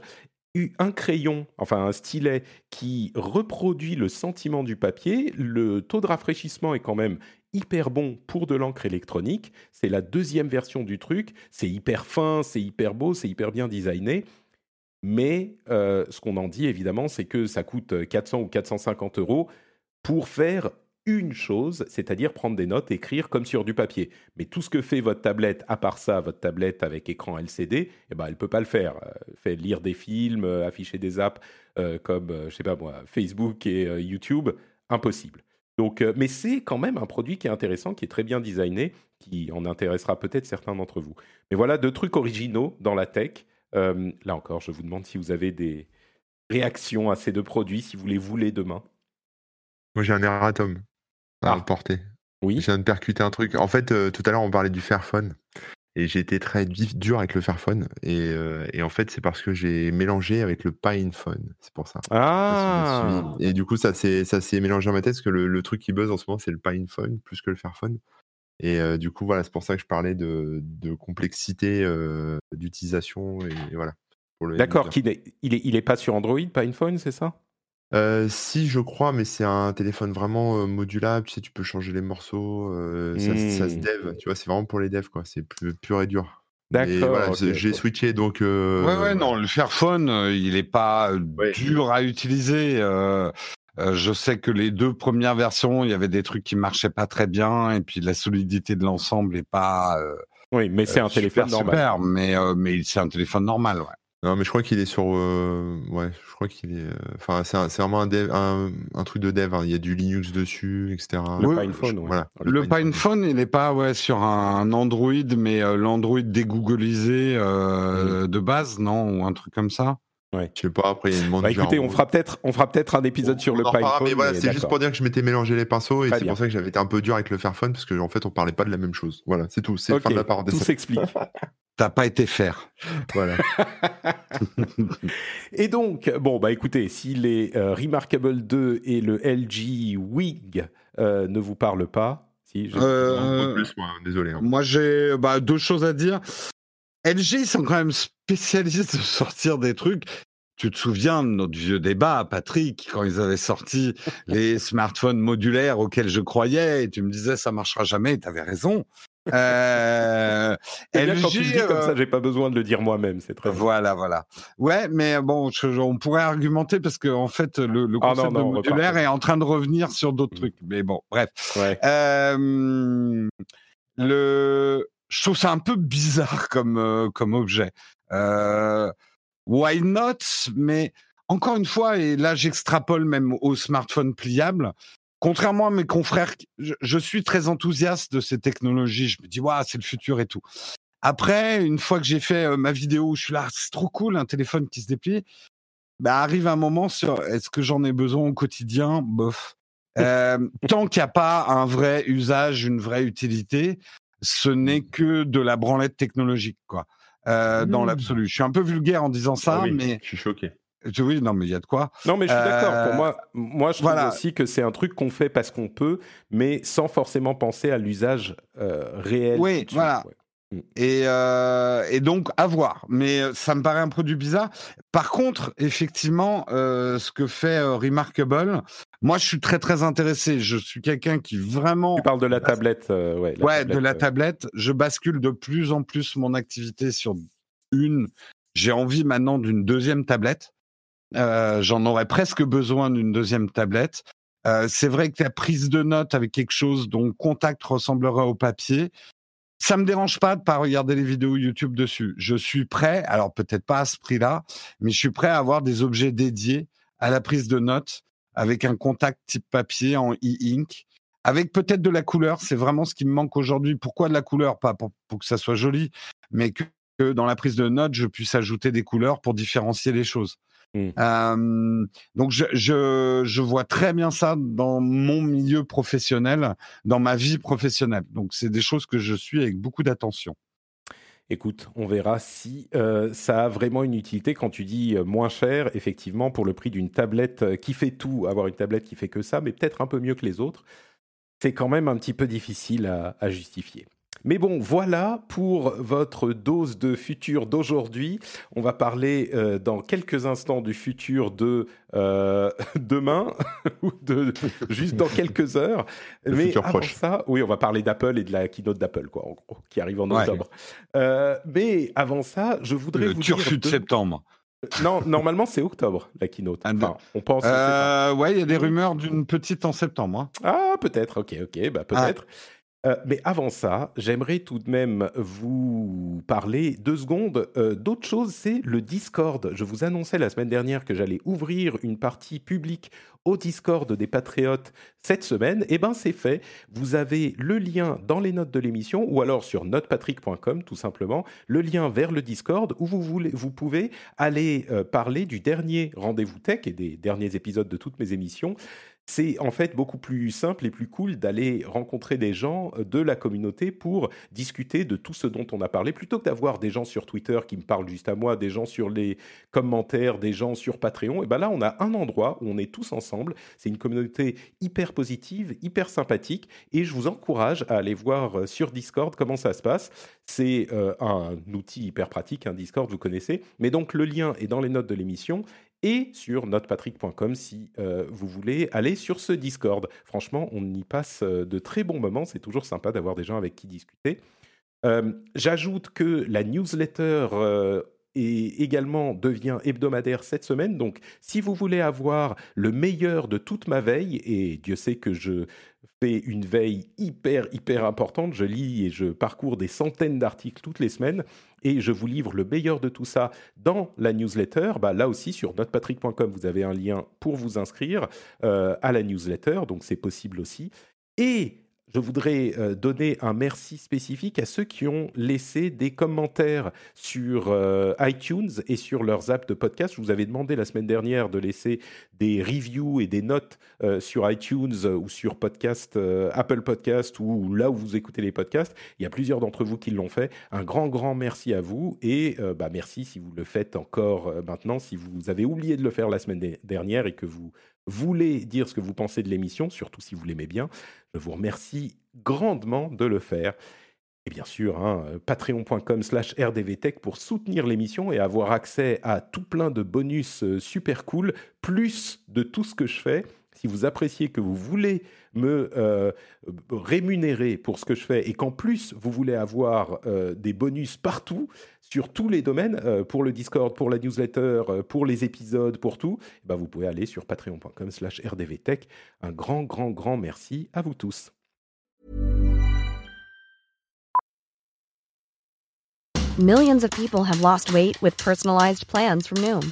Un crayon, enfin un stylet qui reproduit le sentiment du papier. Le taux de rafraîchissement est quand même hyper bon pour de l'encre électronique. C'est la deuxième version du truc. C'est hyper fin, c'est hyper beau, c'est hyper bien designé. Mais euh, ce qu'on en dit, évidemment, c'est que ça coûte 400 ou 450 euros pour faire une chose, c'est-à-dire prendre des notes, écrire comme sur du papier. Mais tout ce que fait votre tablette, à part ça, votre tablette avec écran LCD, eh ben, elle ne peut pas le faire. Euh, fait lire des films, euh, afficher des apps euh, comme, je sais pas moi, Facebook et YouTube, impossible. Donc, mais c'est quand même un produit qui est intéressant, qui est très bien designé, qui en intéressera peut-être certains d'entre vous. Mais voilà deux trucs originaux dans la tech. là encore, je vous demande si vous avez des réactions à ces deux produits, si vous les voulez demain. Moi, j'ai un erratum à ah. Oui. Je viens de percuter un truc. En fait, euh, tout à l'heure, on parlait du Fairphone. Et j'ai été très dur avec le Fairphone. Et, euh, et en fait, c'est parce que j'ai mélangé avec le Pinephone. C'est pour ça. Ah Et du coup, ça s'est mélangé dans ma tête parce que le, truc qui buzz en ce moment, c'est le Pinephone plus que le Fairphone. Et euh, du coup, voilà, c'est pour ça que je parlais de, de complexité d'utilisation. Et, voilà. D'accord, il n'est il est, il est pas sur Android, Pinephone, c'est ça? Si, je crois, mais c'est un téléphone vraiment, modulable, tu sais, tu peux changer les morceaux, ça se mmh. dev, tu vois? C'est vraiment pour les devs, quoi, c'est pur et dur. D'accord, j'ai switché donc Ouais, ouais, non, le Fairphone, il est pas, dur à utiliser, je sais que les deux premières versions, il y avait des trucs qui marchaient pas très bien et puis la solidité de l'ensemble est pas, Oui, mais c'est un téléphone normal. super, mais mais c'est un téléphone normal, ouais. Non, mais je crois qu'il est sur. Euh, ouais, je crois qu'il est. Euh, enfin, c'est vraiment un, un, truc de dev. Hein. Il y a du Linux dessus, etc. Le PinePhone, voilà. Le, PinePhone, il n'est pas ouais, sur un Android, mais euh, l'Android dégooglisé mmh. de base, non Ou un truc comme ça Ouais. Je sais pas, après, il y a une bah, écoutez, on fera peut-être on fera peut-être un épisode sur le PinePhone. Mais voilà, c'est juste pour dire que je m'étais mélangé les pinceaux et c'est pour ça que j'avais été un peu dur avec le Fairphone parce qu'en en fait, on parlait pas de la même chose. Voilà, c'est tout. C'est fin de la parenthèse. Tout s'explique. T'as pas été faire. Voilà. et donc, bon, bah écoutez, si les euh, Remarkable 2 et le LG Wig euh, ne vous parlent pas, si je... Euh, plus, moi, désolé. Hein. Moi, j'ai bah, deux choses à dire. LG, ils sont quand même spécialistes de sortir des trucs. Tu te souviens de notre vieux débat, Patrick, quand ils avaient sorti les smartphones modulaires auxquels je croyais, et tu me disais ça marchera jamais, et tu avais raison. Euh, LG, quand tu le dis comme ça, euh, j'ai pas besoin de le dire moi-même, c'est très Voilà, voilà. Ouais, mais bon, on pourrait argumenter parce que en fait, le, le ah concept de modulaire est en train de revenir sur d'autres mmh. trucs. Mais bon, bref. Euh, le, je trouve ça un peu bizarre comme euh, comme objet. Why not? Mais encore une fois, et là j'extrapole même au smartphone pliable, contrairement à mes confrères, je, suis très enthousiaste de ces technologies. Je me dis, waouh, c'est le futur et tout. Après, une fois que j'ai fait euh, ma vidéo je suis là, c'est trop cool, un téléphone qui se déplie, bah, arrive un moment sur est-ce que j'en ai besoin au quotidien? Bof. Euh, tant qu'il n'y a pas un vrai usage, une vraie utilité, ce n'est que de la branlette technologique, quoi. Euh, dans mmh. l'absolu. Je suis un peu vulgaire en disant ça, ah mais je suis choqué. Oui, non, mais il y a de quoi. Non, mais je suis d'accord. Pour euh, moi, moi, je trouve aussi que c'est un truc qu'on fait parce qu'on peut, mais sans forcément penser à l'usage euh, réel. Oui, voilà. Mm. Et, euh, et, donc, à voir. Mais ça me paraît un produit bizarre. Par contre, effectivement, ce que fait Remarkable, moi, je suis très, très intéressé. Je suis quelqu'un qui vraiment. Tu parles de la tablette. ouais, ouais de la tablette. Je bascule de plus en plus mon activité sur une. J'ai envie maintenant d'une deuxième tablette. Euh, j'en aurais presque besoin d'une deuxième tablette. Euh, c'est vrai que la prise de notes avec quelque chose dont contact ressemblera au papier, ça me dérange pas de pas regarder les vidéos YouTube dessus. Je suis prêt, alors peut-être pas à ce prix-là, mais je suis prêt à avoir des objets dédiés à la prise de notes avec un contact type papier en e-ink, avec peut-être de la couleur. C'est vraiment ce qui me manque aujourd'hui. Pourquoi de la couleur? Pas pour, que ça soit joli, mais que dans la prise de notes, je puisse ajouter des couleurs pour différencier les choses. Mmh. donc je, je, je, vois très bien ça dans mon milieu professionnel, dans ma vie professionnelle. Donc c'est des choses que je suis avec beaucoup d'attention. Écoute, on verra si euh, ça a vraiment une utilité. Quand tu dis moins cher, effectivement, pour le prix d'une tablette qui fait tout, avoir une tablette qui fait que ça, mais peut-être un peu mieux que les autres, c'est quand même un petit peu difficile à, à justifier. Mais bon, voilà pour votre dose de futur d'aujourd'hui. On va parler euh, dans quelques instants du futur de euh, demain ou de juste dans quelques heures. mais avant ça, oui, on va parler d'Apple et de la keynote d'Apple, quoi, en gros, qui arrive en octobre. Euh, mais avant ça, je voudrais le vous turfu de septembre. Non, normalement c'est octobre la keynote. Ah, Enfin, on pense. Euh, ouais, il y a des rumeurs d'une petite en septembre. hein. Ah, peut-être, ok, ok, bah peut-être. Euh, mais avant ça, j'aimerais tout de même vous parler deux secondes euh, d'autre chose, c'est le Discord. Je vous annonçais la semaine dernière que j'allais ouvrir une partie publique au Discord des Patriotes cette semaine. Eh ben, c'est fait. Vous avez le lien dans les notes de l'émission ou alors sur notepatrick.com, tout simplement, le lien vers le Discord où vous pouvez aller euh, parler du dernier rendez-vous tech et des derniers épisodes de toutes mes émissions c'est en fait beaucoup plus simple et plus cool d'aller rencontrer des gens euh, de la communauté pour discuter de tout ce dont on a parlé, plutôt que d'avoir des gens sur Twitter qui me parlent juste à moi, des gens sur les commentaires, des gens sur Patreon. Et ben là, on a un endroit où on est tous ensemble. C'est une communauté hyper positive, hyper sympathique, et je vous encourage à aller voir euh, sur Discord comment ça se passe. C'est euh, un outil hyper pratique, un Discord, vous connaissez. Mais donc le lien est dans les notes de l'émission et sur notepatrick.com si euh, vous voulez aller sur ce Discord. Franchement, on y passe euh, de très bons moments. C'est toujours sympa d'avoir des gens avec qui discuter. Euh, J'ajoute que la newsletter euh, également devient hebdomadaire cette semaine. Donc, si vous voulez avoir le meilleur de toute ma veille, et Dieu sait que je fais une veille hyper, hyper importante, je lis et je parcours des centaines d'articles toutes les semaines, et je vous livre le meilleur de tout ça dans la newsletter. Bah, là aussi, sur notepatrick.com, vous avez un lien pour vous inscrire euh, à la newsletter, donc c'est possible aussi. Et je voudrais euh, donner un merci spécifique à ceux qui ont laissé des commentaires sur euh, iTunes et sur leurs apps de podcast. Je vous avais demandé la semaine dernière de laisser des reviews et des notes euh, sur iTunes ou sur podcast, Apple Podcast ou là où vous écoutez les podcasts. Il y a plusieurs d'entre vous qui l'ont fait. Un grand, grand merci à vous et bah, merci si vous le faites encore maintenant. Si vous avez oublié de le faire la semaine dernière et que vous voulez dire ce que vous pensez de l'émission, surtout si vous l'aimez bien, je vous remercie grandement de le faire. Et bien sûr, hein, patreon.com slash rdvtech pour soutenir l'émission et avoir accès à tout plein de bonus euh, super cool, plus de tout ce que je fais. Si vous appréciez que vous voulez me euh, rémunérer pour ce que je fais et qu'en plus vous voulez avoir euh, des bonus partout sur tous les domaines, euh, pour le Discord, pour la newsletter, pour les épisodes, pour tout, eh ben, vous pouvez aller sur patreon.com slash rdvtech. Un grand, grand, grand merci à vous tous. Millions of people have lost weight with personalized plans from Noom,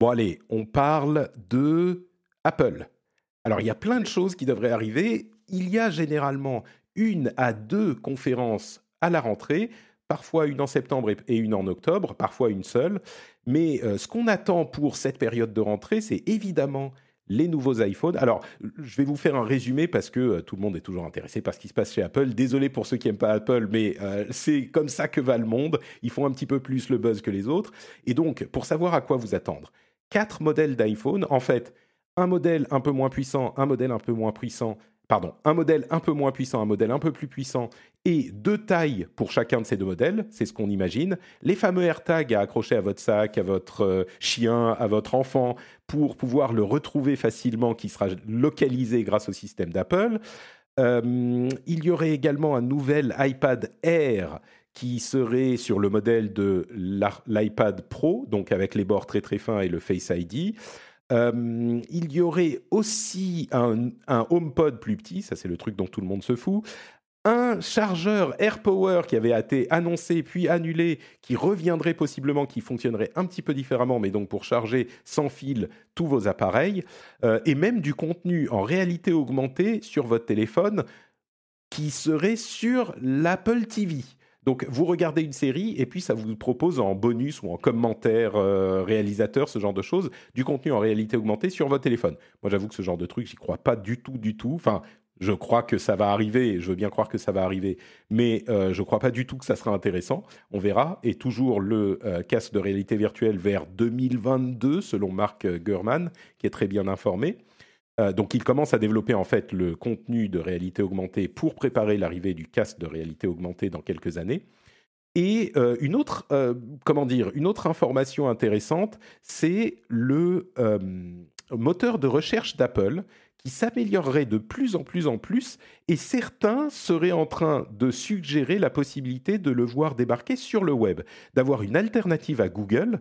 Bon, allez, on parle de Apple. Alors, il y a plein de choses qui devraient arriver. Il y a généralement une à deux conférences à la rentrée, parfois une en septembre et- une en octobre, parfois une seule. Mais euh, ce qu'on attend pour cette période de rentrée, c'est évidemment les nouveaux iPhones. Alors, je vais vous faire un résumé parce que euh, tout le monde est toujours intéressé par ce qui se passe chez Apple. Désolé pour ceux qui n'aiment pas Apple, mais euh, c'est comme ça que va le monde. Ils font un petit peu plus le buzz que les autres. Et donc, pour savoir à quoi vous attendre, quatre modèles d'iPhone. En fait, un modèle un peu moins puissant, un modèle un peu moins puissant, pardon, un modèle un peu moins puissant, un modèle un peu plus puissant, et deux tailles pour chacun de ces deux modèles, c'est ce qu'on imagine. Les fameux AirTags à accrocher à votre sac, à votre euh, chien, à votre enfant, pour pouvoir le retrouver facilement, qui sera localisé grâce au système d'Apple. Euh, il y aurait également un nouvel iPad Air qui serait sur le modèle de l'iPad Pro, donc avec les bords très très fins et le Face ID. Euh, il y aurait aussi un, un HomePod plus petit, ça c'est le truc dont tout le monde se fout, un chargeur AirPower qui avait été annoncé puis annulé, qui reviendrait possiblement, qui fonctionnerait un petit peu différemment, mais donc pour charger sans fil tous vos appareils, euh, et même du contenu en réalité augmentée sur votre téléphone qui serait sur l'Apple TV. Donc vous regardez une série et puis ça vous propose en bonus ou en commentaire euh, réalisateur, ce genre de choses, du contenu en réalité augmentée sur votre téléphone. Moi j'avoue que ce genre de truc, j'y crois pas du tout, du tout. Enfin, je crois que ça va arriver, je veux bien croire que ça va arriver, mais euh, je ne crois pas du tout que ça sera intéressant. On verra. Et toujours le euh, casque de réalité virtuelle vers 2022, selon Mark Gurman, qui est très bien informé. Euh, donc il commence à développer en fait le contenu de réalité augmentée pour préparer l'arrivée du casque de réalité augmentée dans quelques années. Et une autre, comment dire, une autre information intéressante, c'est le moteur de recherche d'Apple qui s'améliorerait de plus en plus en plus, et certains seraient en train de suggérer la possibilité de le voir débarquer sur le web, d'avoir une alternative à Google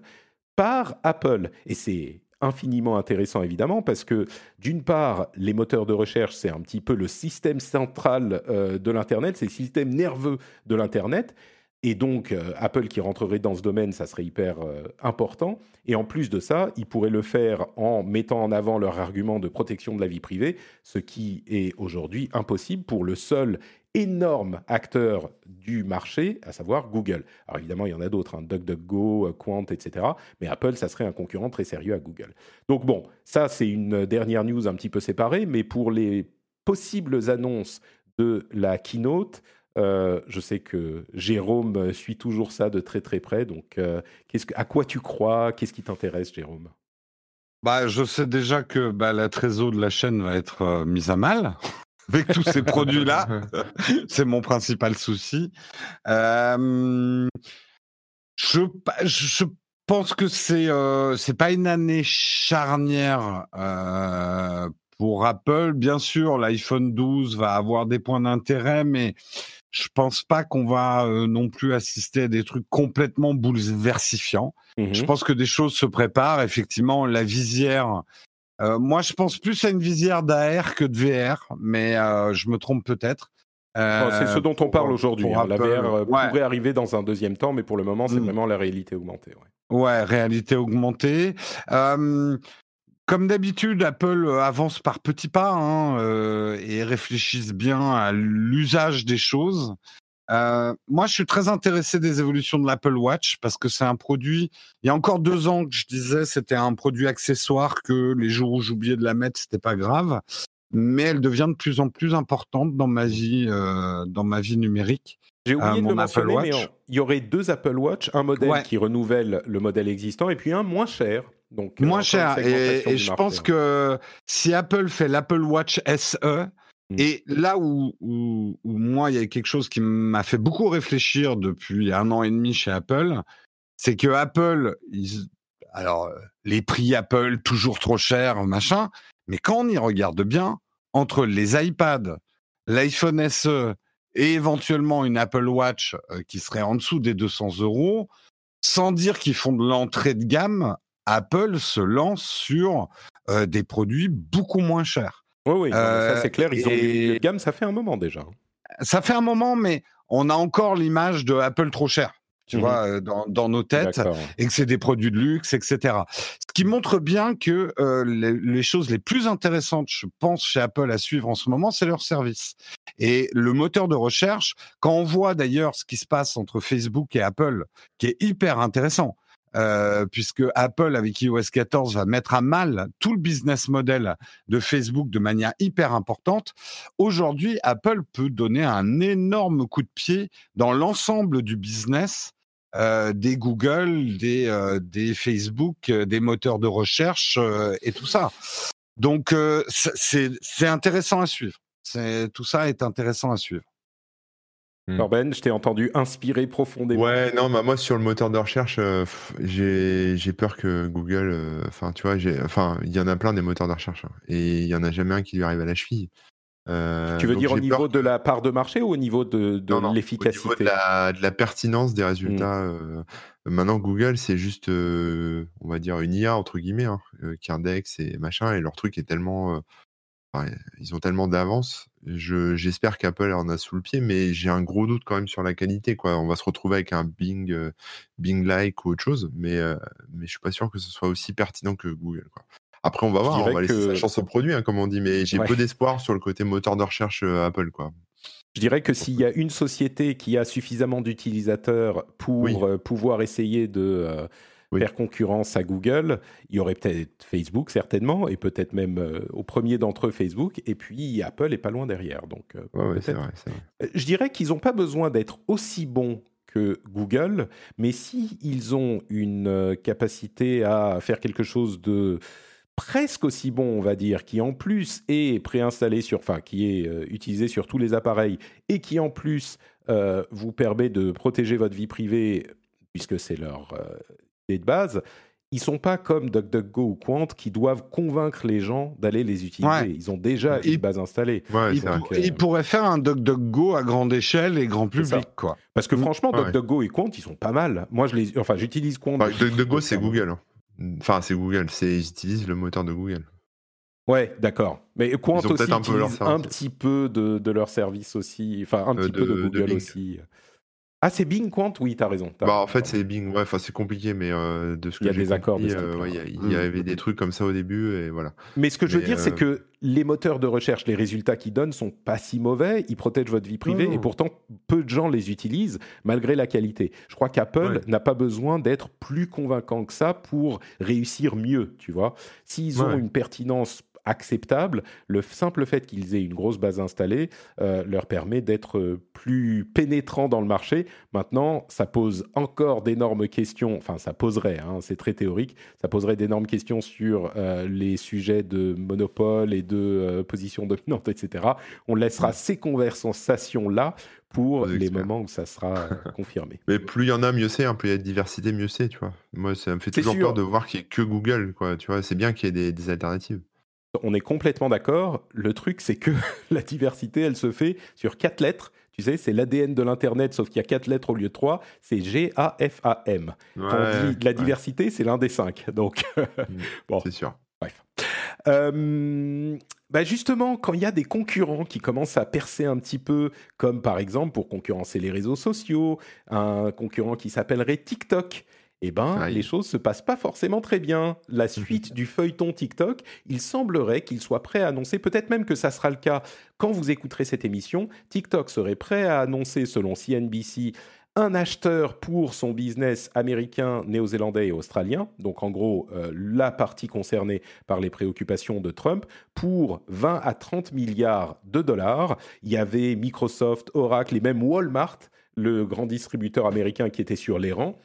par Apple. Et c'est infiniment intéressant évidemment parce que d'une part, les moteurs de recherche, c'est un petit peu le système central euh, de l'Internet, c'est le système nerveux de l'Internet. Et donc, euh, Apple qui rentrerait dans ce domaine, ça serait hyper euh, important. Et en plus de ça, ils pourraient le faire en mettant en avant leur argument de protection de la vie privée, ce qui est aujourd'hui impossible pour le seul énorme acteur du marché, à savoir Google. Alors évidemment, il y en a d'autres, hein, DuckDuckGo, euh, Quant, etc. Mais Apple, ça serait un concurrent très sérieux à Google. Donc bon, ça c'est une dernière news un petit peu séparée, mais pour les possibles annonces de la keynote, euh, je sais que Jérôme suit toujours ça de très très près. Donc, euh, à quoi tu crois? Qu'est-ce qui t'intéresse, Jérôme? Bah, Je sais déjà que bah, la trésor de la chaîne va être euh, mise à mal avec tous ces produits-là. C'est mon principal souci. je, je pense que c'est c'est pas une année charnière pour Apple. Bien sûr, l'iPhone 12 va avoir des points d'intérêt, mais je pense pas qu'on va euh, non plus assister à des trucs complètement bouleversifiants. Mmh je pense que des choses se préparent. Effectivement, la visière. Euh, moi, je pense plus à une visière d'AR que de VR, mais euh, je me trompe peut-être. c'est ce dont on parle aujourd'hui. Hein. La VR pourrait arriver dans un deuxième temps, mais pour le moment, c'est mmh. vraiment la réalité augmentée. Ouais, ouais réalité augmentée. Comme d'habitude, Apple euh, avance par petits pas hein, euh, et réfléchisse bien à l'usage des choses. Euh, moi, je suis très intéressé des évolutions de l'Apple Watch parce que c'est un produit. Il y a encore deux ans que je disais c'était un produit accessoire que les jours où j'oubliais de la mettre, c'était pas grave. Mais elle devient de plus en plus importante dans ma vie, dans ma vie numérique. J'ai oublié de le mentionner, mais il y aurait deux Apple Watch, un modèle qui renouvelle le modèle existant et puis un moins cher donc, euh, Moins cher. Et, je pense que si Apple fait l'Apple Watch SE. Et là où, où, moi, il y a quelque chose qui m'a fait beaucoup réfléchir depuis un an et demi chez Apple, c'est que Apple, alors les prix Apple toujours trop chers, machin, mais quand on y regarde bien, entre les iPads, l'iPhone SE et éventuellement une Apple Watch euh, qui serait en dessous des 200 euros, sans dire qu'ils font de l'entrée de gamme, Apple se lance sur euh, des produits beaucoup moins chers. Oui, oui, ça c'est euh, clair. Ils ont des gamme, ça fait un moment déjà. Ça fait un moment, mais on a encore l'image de Apple trop cher tu mmh vois, euh, dans, nos têtes, et que c'est des produits de luxe, etc. Ce qui montre bien que les, les, choses les plus intéressantes, je pense, chez Apple à suivre en ce moment, c'est leur service. Et le moteur de recherche, quand on voit d'ailleurs ce qui se passe entre Facebook et Apple, qui est hyper intéressant, euh, puisque Apple avec iOS 14 va mettre à mal tout le business model de Facebook de manière hyper importante. Aujourd'hui, Apple peut donner un énorme coup de pied dans l'ensemble du business euh, des Google, des, euh, des Facebook, des moteurs de recherche et tout ça. Donc c'est intéressant à suivre. Tout ça est intéressant à suivre. Corben, je t'ai entendu inspiré profondément. Ouais, non, bah, moi sur le moteur de recherche, euh, j'ai peur que Google, euh, enfin, tu vois, enfin, il y en a plein des moteurs de recherche hein, et il y en a jamais un qui lui arrive à la cheville. Euh, tu veux dire au niveau de la part de marché ou au niveau de, l'efficacité Au niveau de la, pertinence des résultats. Hmm. maintenant, Google, c'est juste, on va dire, une IA, entre guillemets, hein, qui indexe et machin, et leur truc est tellement ils ont tellement d'avance. Je, j'espère qu'Apple en a sous le pied, mais j'ai un gros doute quand même sur la qualité. Quoi. On va se retrouver avec un Bing, euh, Bing-like ou autre chose, mais, euh, mais je suis pas sûr que ce soit aussi pertinent que Google. Quoi. Après, on va voir, on va laisser que- sa chance au produit, hein, comme on dit, mais j'ai Ouais. peu d'espoir sur le côté moteur de recherche euh, Apple. Quoi. Je dirais que s'il y a une société qui a suffisamment d'utilisateurs pour Oui. euh, pouvoir essayer de Oui. faire concurrence à Google, il y aurait peut-être Facebook certainement, et peut-être même euh, au premier d'entre eux Facebook, et puis Apple est pas loin derrière. Donc euh, Ouais, ouais, c'est vrai, c'est vrai. Euh, Je dirais qu'ils n'ont pas besoin d'être aussi bons que Google, mais si ils ont une capacité à faire quelque chose de presque aussi bon, on va dire, qui en plus est préinstallé sur, enfin, qui est euh, utilisé sur tous les appareils et qui en plus euh, vous permet de protéger votre vie privée, puisque c'est leur euh, de base. Ils sont pas comme DuckDuckGo ou Quant qui doivent convaincre les gens d'aller les utiliser. Ouais. Ils ont déjà une base installée. Ouais, il, c'est vrai. Donc, il euh, pourrait faire un DuckDuckGo à grande échelle et grand public, quoi. Parce que Mm. franchement, Ouais. DuckDuckGo et Quant, ils sont pas mal. Moi, je les, enfin, j'utilise Quant. Enfin, DuckDuckGo, c'est Google. hein. Enfin, c'est Google. C'est, ils utilisent le moteur de Google. Ouais, d'accord. Mais Quant Ils aussi un peu leur utilise un petit peu de, de leur service aussi. Enfin, un Euh, petit peu de- Google aussi. Ah, c'est Bing Quant? Oui, t'as raison. t'as Bah, en raison, fait, t'as c'est Bing. Ouais, c'est compliqué, mais euh, de ce que Il y a des accords euh, ouais, il y Mm. y, avait des trucs comme ça au début, et voilà. Mais ce que je veux dire, c'est euh, que les moteurs de recherche, les résultats qu'ils donnent sont pas si mauvais. Ils protègent votre vie privée et pourtant, peu de gens les utilisent malgré la qualité. Je crois qu'Apple Ouais. n'a pas besoin d'être plus convaincant que ça pour réussir mieux, tu vois. S'ils ont Ouais. une pertinence acceptable, le simple fait qu'ils aient une grosse base installée euh, leur permet d'être euh, plus pénétrants dans le marché. Maintenant, ça pose encore d'énormes questions, enfin ça poserait, hein, c'est très théorique, ça poserait d'énormes questions sur euh, les sujets de monopole et de euh, position dominante, etc. On laissera ces conversations-là pour les experts. moments où ça sera confirmé. Mais plus il y en a, mieux c'est. hein. Plus il y a de diversité, mieux c'est, tu vois. Moi, ça me fait toujours sûr. peur de voir qu'il n'y ait que Google, quoi. Tu vois, c'est bien qu'il y ait des, des alternatives. On est complètement d'accord. Le truc, c'est que la diversité, elle se fait sur quatre lettres. Tu sais, c'est l'ADN de l'Internet, sauf qu'il y a quatre lettres au lieu de trois. C'est G-A-F-A-M. Quand on dit de la ouais, diversité, c'est l'un des cinq. Donc, bon, c'est sûr. Bref. Euh, bah justement, quand il y a des concurrents qui commencent à percer un petit peu, comme par exemple pour concurrencer les réseaux sociaux, un concurrent qui s'appellerait TikTok, eh ben, Aïe. les choses se passent pas forcément très bien. La suite du feuilleton TikTok, il semblerait qu'il soit prêt à annoncer, peut-être même que ça sera le cas quand vous écouterez cette émission, TikTok serait prêt à annoncer, selon CNBC, un acheteur pour son business américain, néo-zélandais et australien, donc en gros euh, la partie concernée par les préoccupations de Trump, pour 20 à 30 milliards de dollars. Il y avait Microsoft, Oracle et même Walmart, le grand distributeur américain qui était sur les rangs.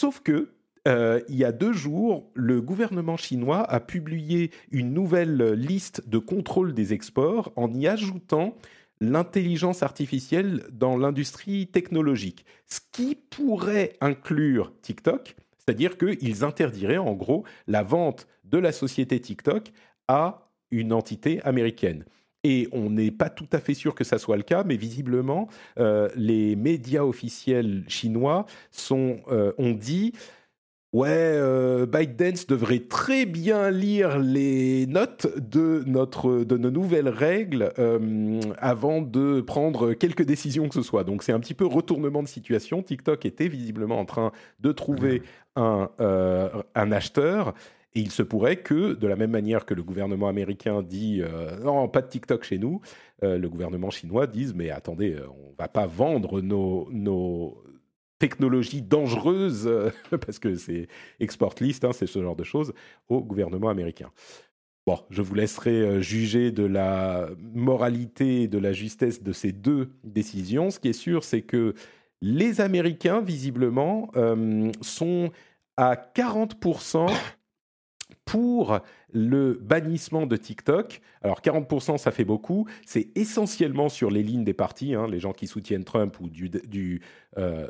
Sauf que euh, il y a deux jours, le gouvernement chinois a publié une nouvelle liste de contrôle des exports en y ajoutant l'intelligence artificielle dans l'industrie technologique, ce qui pourrait inclure TikTok, c'est-à-dire qu'ils interdiraient en gros la vente de la société TikTok à une entité américaine. Et on n'est pas tout à fait sûr que ça soit le cas, mais visiblement, euh, les médias officiels chinois sont, euh, ont dit Ouais, euh, ByteDance devrait très bien lire les notes de, notre, de nos nouvelles règles euh, avant de prendre quelque décision que ce soit. Donc c'est un petit peu retournement de situation. TikTok était visiblement en train de trouver un, euh, un acheteur. Et il se pourrait que, de la même manière que le gouvernement américain dit euh, non, pas de TikTok chez nous, euh, le gouvernement chinois dise mais attendez, euh, on va pas vendre nos, nos technologies dangereuses parce que c'est export list, hein, c'est ce genre de choses au gouvernement américain. Bon, je vous laisserai juger de la moralité et de la justesse de ces deux décisions. Ce qui est sûr, c'est que les Américains, visiblement, sont à 40% pour le bannissement de TikTok. Alors 40%, ça fait beaucoup. C'est essentiellement sur les lignes des partis. hein. Les gens qui soutiennent Trump ou du, euh,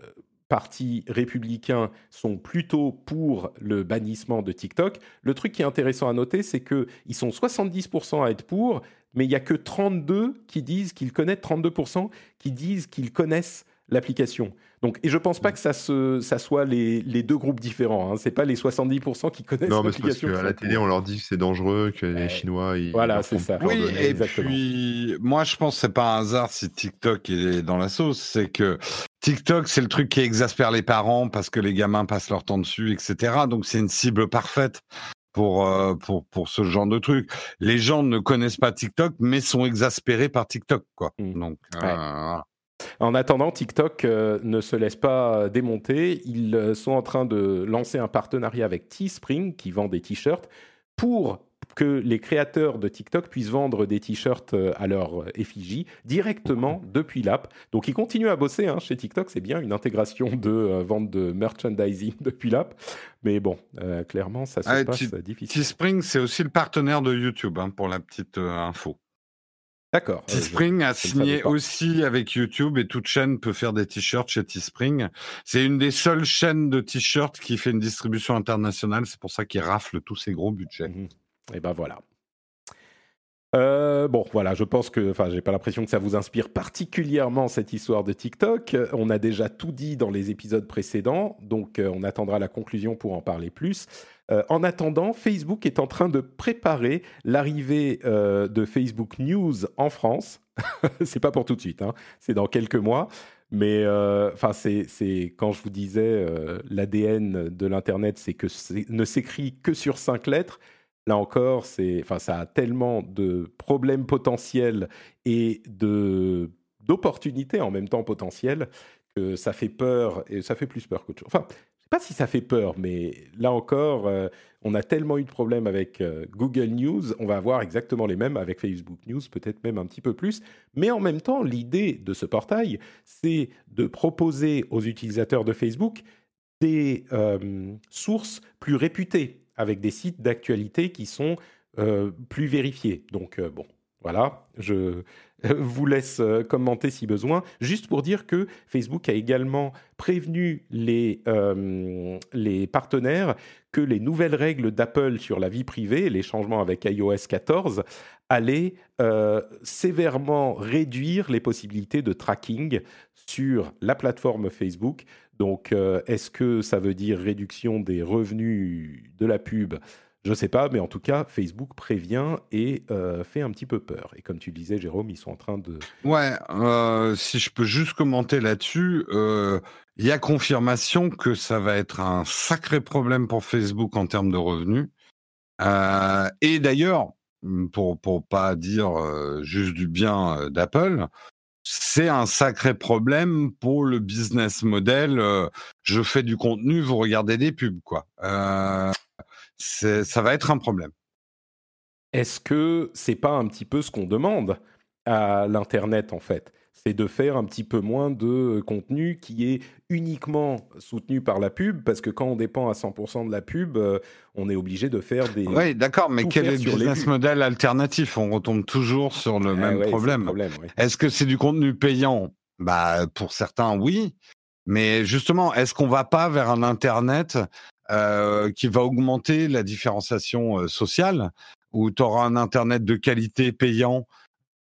parti républicain sont plutôt pour le bannissement de TikTok. Le truc qui est intéressant à noter, c'est qu'ils sont 70% à être pour, mais il n'y a que 32 qui disent qu'ils connaissent, 32% qui disent qu'ils connaissent l'application. Donc, et je pense pas que ça, se, ça soit les, les deux groupes différents. Hein. C'est pas les 70% qui connaissent Non, mais c'est parce l'application. qu'à la télé, on leur dit que c'est dangereux, que les Ouais. Chinois, ils. Voilà, c'est ça. Oui, et exactement. puis moi je pense que c'est pas un hasard si TikTok est dans la sauce, c'est que TikTok c'est le truc qui exaspère les parents parce que les gamins passent leur temps dessus, etc. Donc c'est une cible parfaite pour euh, pour pour ce genre de truc. Les gens ne connaissent pas TikTok mais sont exaspérés par TikTok quoi. Mm. Donc euh, Ouais. En attendant, TikTok euh, ne se laisse pas démonter. Ils euh, sont en train de lancer un partenariat avec Teespring, qui vend des t-shirts, pour que les créateurs de TikTok puissent vendre des t-shirts euh, à leur effigie directement depuis l'app. Donc ils continuent à bosser hein, chez TikTok, c'est bien une intégration de euh, vente de merchandising depuis l'app. Mais bon, euh, clairement, ça se Ah, passe euh, difficile. Teespring c'est aussi le partenaire de YouTube hein, pour la petite euh, info. D'accord. euh, Teespring a signé aussi avec YouTube et toute chaîne peut faire des t-shirts chez Teespring. C'est une des seules chaînes de t-shirts qui fait une distribution internationale. C'est pour ça qu'ils raflent tous ces gros budgets. Mhm. Et ben voilà. Euh, bon, voilà, je pense que, enfin, j'ai pas l'impression que ça vous inspire particulièrement cette histoire de TikTok. On a déjà tout dit dans les épisodes précédents, donc euh, on attendra la conclusion pour en parler plus. Euh, en attendant, Facebook est en train de préparer l'arrivée euh, de Facebook News en France. c'est pas pour tout de suite, hein, c'est dans quelques mois. Mais euh, enfin, c'est quand je vous disais l'ADN de l'internet, c'est que ne s'écrit que sur cinq lettres. Là encore, c'est, enfin, ça a tellement de problèmes potentiels et de d'opportunités en même temps potentielles que ça fait peur et ça fait plus peur qu'autre chose. Pas si ça fait peur, mais là encore, euh, on a tellement eu de problèmes avec euh, Google News, on va avoir exactement les mêmes avec Facebook News, peut-être même un petit peu plus. Mais en même temps, l'idée de ce portail, c'est de proposer aux utilisateurs de Facebook des euh, sources plus réputées, avec des sites d'actualité qui sont plus vérifiés. Donc, bon, voilà, je vous laisse euh, commenter si besoin. Juste pour dire que Facebook a également prévenu les, euh, les partenaires que les nouvelles règles d'Apple sur la vie privée, les changements avec iOS 14, allaient euh, sévèrement réduire les possibilités de tracking sur la plateforme Facebook. Donc, est-ce que ça veut dire réduction des revenus de la pub Je ne sais pas, mais en tout cas, Facebook prévient et euh, fait un petit peu peur. Et comme tu le disais, Jérôme, ils sont en train de... Ouais, euh, si je peux juste commenter là-dessus, euh, il y a confirmation que ça va être un sacré problème pour Facebook en termes de revenus. Et d'ailleurs, pour pour pas dire juste du bien d'Apple, c'est un sacré problème pour le business model. je fais du contenu, vous regardez des pubs, quoi. Ça va être un problème. Est-ce que c'est pas un petit peu ce qu'on demande à l'Internet, en fait? C'est de faire un petit peu moins de contenu qui est uniquement soutenu par la pub, parce que quand on dépend à 100% de la pub, euh, on est obligé de faire des... Oui, d'accord, mais quel est le business model alternatif? On retombe toujours sur le Ah même ouais, problème. Est-ce que c'est du contenu payant? Bah, pour certains, oui. Mais justement, est-ce qu'on va pas vers un Internet euh, qui va augmenter la différenciation euh, sociale, où tu auras un Internet de qualité payant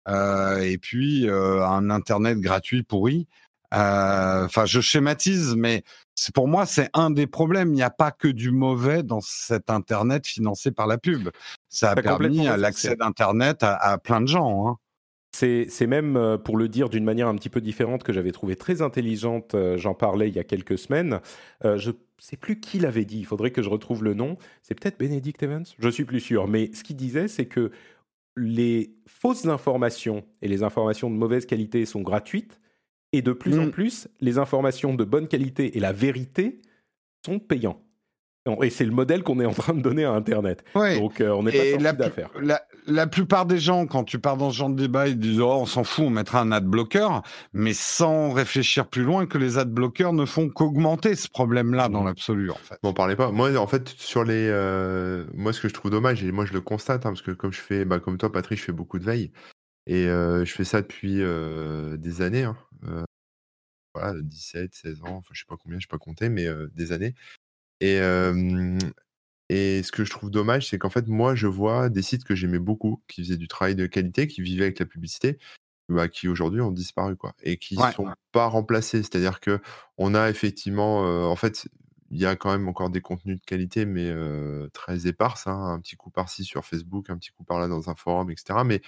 euh, et puis euh, un Internet gratuit pourri Euh, Enfin, je schématise, mais pour moi, c'est un des problèmes. Il n'y a pas que du mauvais dans cet Internet financé par la pub. Ça a permis l'accès d'Internet à, à plein de gens. Hein. C'est même, euh, pour le dire d'une manière un petit peu différente, que j'avais trouvé très intelligente, euh, j'en parlais il y a quelques semaines. Euh, je sais plus qui l'avait dit, il faudrait que je retrouve le nom. C'est peut-être Benedict Evans Je suis plus sûr. Mais ce qu'il disait, c'est que les fausses informations et les informations de mauvaise qualité sont gratuites. Et de plus en Mm. plus, les informations de bonne qualité et la vérité sont payants. Et c'est le modèle qu'on est en train de donner à Internet. Ouais. Donc euh, on n'est pas sorti la, d'affaire. plu- la, la plupart des gens, quand tu pars dans ce genre de débat, ils disent oh, on s'en fout, on mettra un ad blocker, mais sans réfléchir plus loin que les ad blockers ne font qu'augmenter ce problème-là dans l'absolu, en fait. Parlez pas. Moi, en fait, sur les, euh, moi, ce que je trouve dommage, et moi, je le constate, hein, parce que comme je fais, bah, comme toi, Patrick, je fais beaucoup de veille, et euh, je fais ça depuis euh, des années. hein. Euh, voilà, 17, 16 ans, enfin, je sais pas combien, je sais pas compter, mais euh, des années. Et, euh, et ce que je trouve dommage, c'est qu'en fait, moi, je vois des sites que j'aimais beaucoup, qui faisaient du travail de qualité, qui vivaient avec la publicité, bah, qui aujourd'hui ont disparu quoi et qui Ouais. sont pas remplacés. C'est-à-dire que on a effectivement, en fait, il y a quand même encore des contenus de qualité, mais très éparses, hein. Un petit coup par-ci sur Facebook, un petit coup par-là dans un forum, et cetera. Mais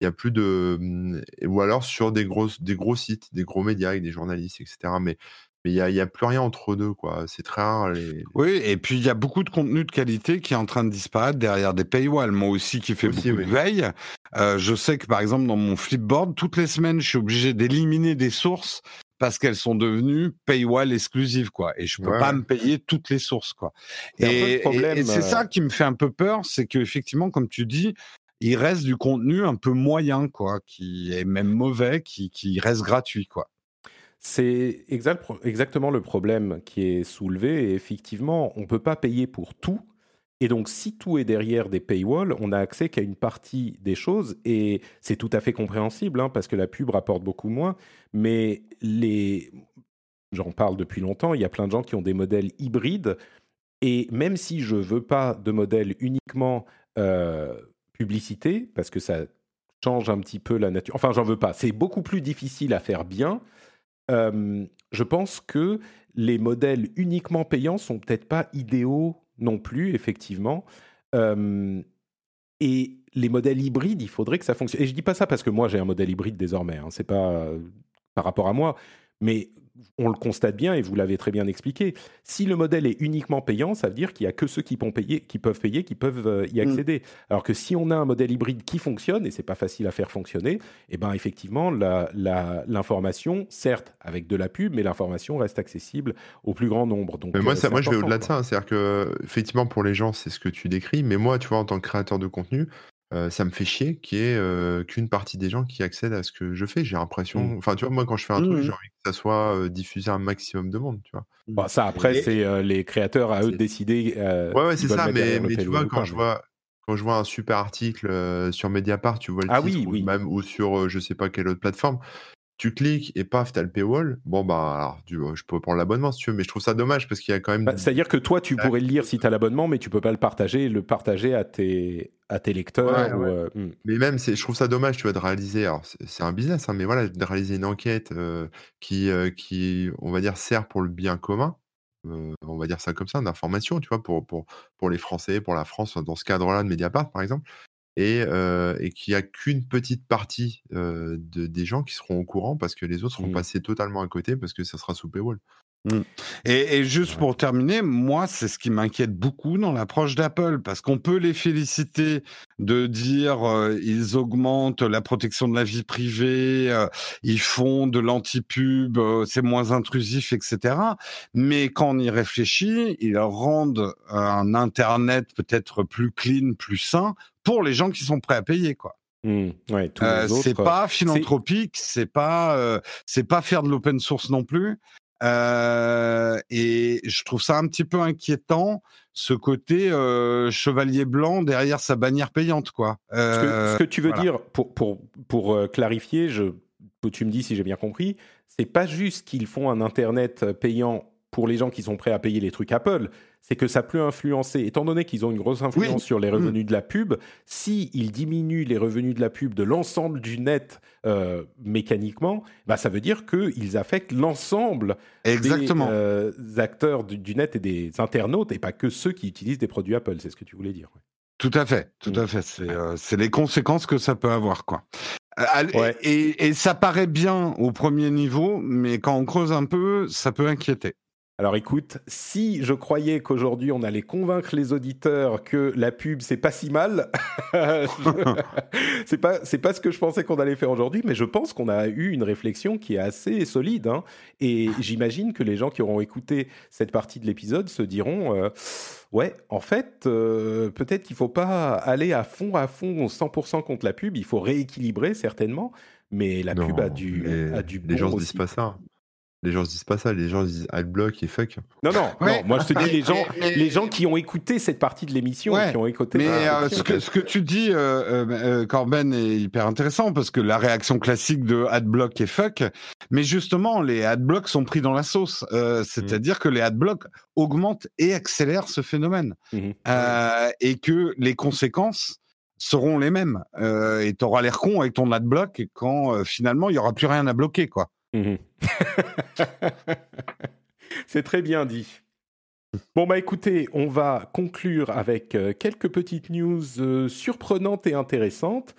il y a plus de, mmh, ou alors sur des grosses des gros sites, des gros médias avec des journalistes, et cetera. Mais mais il y a y a plus rien entre 2 quoi. C'est très rare les Oui, et puis il y a beaucoup de contenu de qualité qui est en train de disparaître derrière des paywalls. Moi aussi, qui fais Aussi, beaucoup oui. de veille, euh, je sais que par exemple dans mon Flipboard, toutes les semaines, je suis obligé d'éliminer des sources parce qu'elles sont devenues paywall exclusives, quoi. Et je peux Ouais, pas me payer toutes les sources, quoi. Et, et- problème, et c'est euh, ça qui me fait un peu peur, c'est qu'effectivement, comme tu dis, il reste du contenu un peu moyen, quoi, qui est même mauvais, qui, qui reste gratuit, quoi. C'est exact- exactement le problème qui est soulevé. Et effectivement, on ne peut pas payer pour tout. Et donc, si tout est derrière des paywalls, on n'a accès qu'à une partie des choses. Et c'est tout à fait compréhensible, hein, parce que la pub rapporte beaucoup moins. Mais les... j'en parle depuis longtemps, il y a plein de gens qui ont des modèles hybrides. Et même si je veux pas de modèle uniquement euh, publicité, parce que ça change un petit peu la nature. Enfin, j'en veux pas. C'est beaucoup plus difficile à faire bien. Je pense que les modèles uniquement payants sont peut-être pas idéaux non plus, effectivement. Et les modèles hybrides, il faudrait que ça fonctionne. Et je dis pas ça parce que moi j'ai un modèle hybride désormais. Hein, c'est pas euh, par rapport à moi, mais on le constate bien et vous l'avez très bien expliqué. Si le modèle est uniquement payant, ça veut dire qu'il y a que ceux qui, peuvent payer, qui peuvent payer, qui peuvent euh, y accéder. Alors que si on a un modèle hybride qui fonctionne et c'est pas facile à faire fonctionner, eh ben effectivement l'information, certes avec de la pub, mais l'information reste accessible au plus grand nombre. Donc Mais moi, euh, ça, moi, je vais au-delà de ça. hein. C'est-à-dire que, effectivement, pour les gens, c'est ce que tu décris. Mais moi, tu vois, en tant que créateur de contenu, ça me fait chier qu'il y ait qu'une partie des gens qui accèdent à ce que je fais. J'ai l'impression. Mm. Enfin, tu vois, moi, quand je fais un truc, Mhm. j'ai envie que ça soit diffusé à un maximum de monde, tu vois. Ça après Et- c'est les créateurs à eux de C'est- décider. Ouais, ouais, s'ils c'est veulent ça. mettre Mais, derrière le mais tu paywall vois, ou quand pas, je mais- vois. Quand je vois un super article sur Mediapart, tu vois le Ah titre, oui, ou oui. même ou sur euh, je sais pas quelle autre plateforme, tu cliques et paf, t'as le paywall. Bon bah alors, tu- je peux prendre l'abonnement si tu veux, mais je trouve ça dommage parce qu'il y a quand même. Bah, C'est-à-dire que toi, tu pourrais le lire si tu as l'abonnement, mais tu peux pas le partager le partager à tes, à tes lecteurs. Ouais, ou, ouais. euh, hmm. Mais même, c'est, je trouve ça dommage, tu vois, de réaliser. Alors, c'est, un business, hein, mais voilà, de réaliser une enquête euh, qui, euh, qui, on va dire, sert pour le bien commun. on va dire ça comme ça, d'information, tu vois, pour, pour, pour les Français, pour la France, dans ce cadre-là de Mediapart, par exemple. Et, euh, et qu'il n'y a qu'une petite partie euh, de, des gens qui seront au courant parce que les autres seront Mhm. passés totalement à côté parce que ça sera sous paywall. Et, et juste pour terminer, moi, c'est ce qui m'inquiète beaucoup dans l'approche d'Apple, parce qu'on peut les féliciter de dire euh, ils augmentent la protection de la vie privée, euh, ils font de l'anti-pub, euh, c'est moins intrusif, etc. Mais quand on y réfléchit, ils rendent un Internet peut-être plus clean, plus sain pour les gens qui sont prêts à payer, quoi. Ouais, les Euh, c'est euh, pas philanthropique, c'est pas euh, c'est pas faire de l'open source non plus. Euh, et je trouve ça un petit peu inquiétant ce côté chevalier blanc derrière sa bannière payante quoi. Ce que, ce que tu veux voilà. dire, pour, pour, pour clarifier, je, tu me dis si j'ai bien compris, c'est pas juste qu'ils font un Internet payant pour les gens qui sont prêts à payer les trucs Apple, c'est que ça peut influencer, étant donné qu'ils ont une grosse influence Oui. sur les Mm. revenus de la pub, si ils diminuent les revenus de la pub de l'ensemble du net euh, mécaniquement, bah, ça veut dire qu'ils affectent l'ensemble des euh, acteurs du, du net et des internautes, et pas que ceux qui utilisent des produits Apple, c'est ce que tu voulais dire. Tout à fait, tout Mm. à fait. C'est euh, c'est les conséquences que ça peut avoir, quoi. Et ça paraît bien au premier niveau, mais quand on creuse un peu, ça peut inquiéter. Alors écoute, si je croyais qu'aujourd'hui on allait convaincre les auditeurs que la pub c'est pas si mal, c'est pas c'est pas ce que je pensais qu'on allait faire aujourd'hui, mais je pense qu'on a eu une réflexion qui est assez solide. hein. et j'imagine que les gens qui auront écouté cette partie de l'épisode se diront euh, ouais, en fait, euh, peut-être qu'il faut pas aller à fond à fond 100% contre la pub, il faut rééquilibrer certainement, mais la pub a du les, a du les bon gens se aussi. disent pas ça. Les gens se disent pas ça. Les gens se disent adblock et fuck. Non, non, Ouais. non, moi je te dis les gens, Mais- mais- les gens qui ont écouté cette partie de l'émission, Ouais, qui ont écouté. Mais Ah, euh, ce, que, ce que tu dis, euh, euh, euh, Corben, est hyper intéressant parce que la réaction classique de adblock et fuck, mais justement, les adblocks sont pris dans la sauce. Euh, C'est-à-dire que les adblocks augmentent et accélèrent ce phénomène. Mhm. Euh, et que les conséquences seront les mêmes. Euh, et tu auras l'air con avec ton adblock et quand euh, finalement il n'y aura plus rien à bloquer. quoi. Mhm. C'est très bien dit. Bon, bah écoutez, on va conclure avec euh, quelques petites news euh, surprenantes et intéressantes.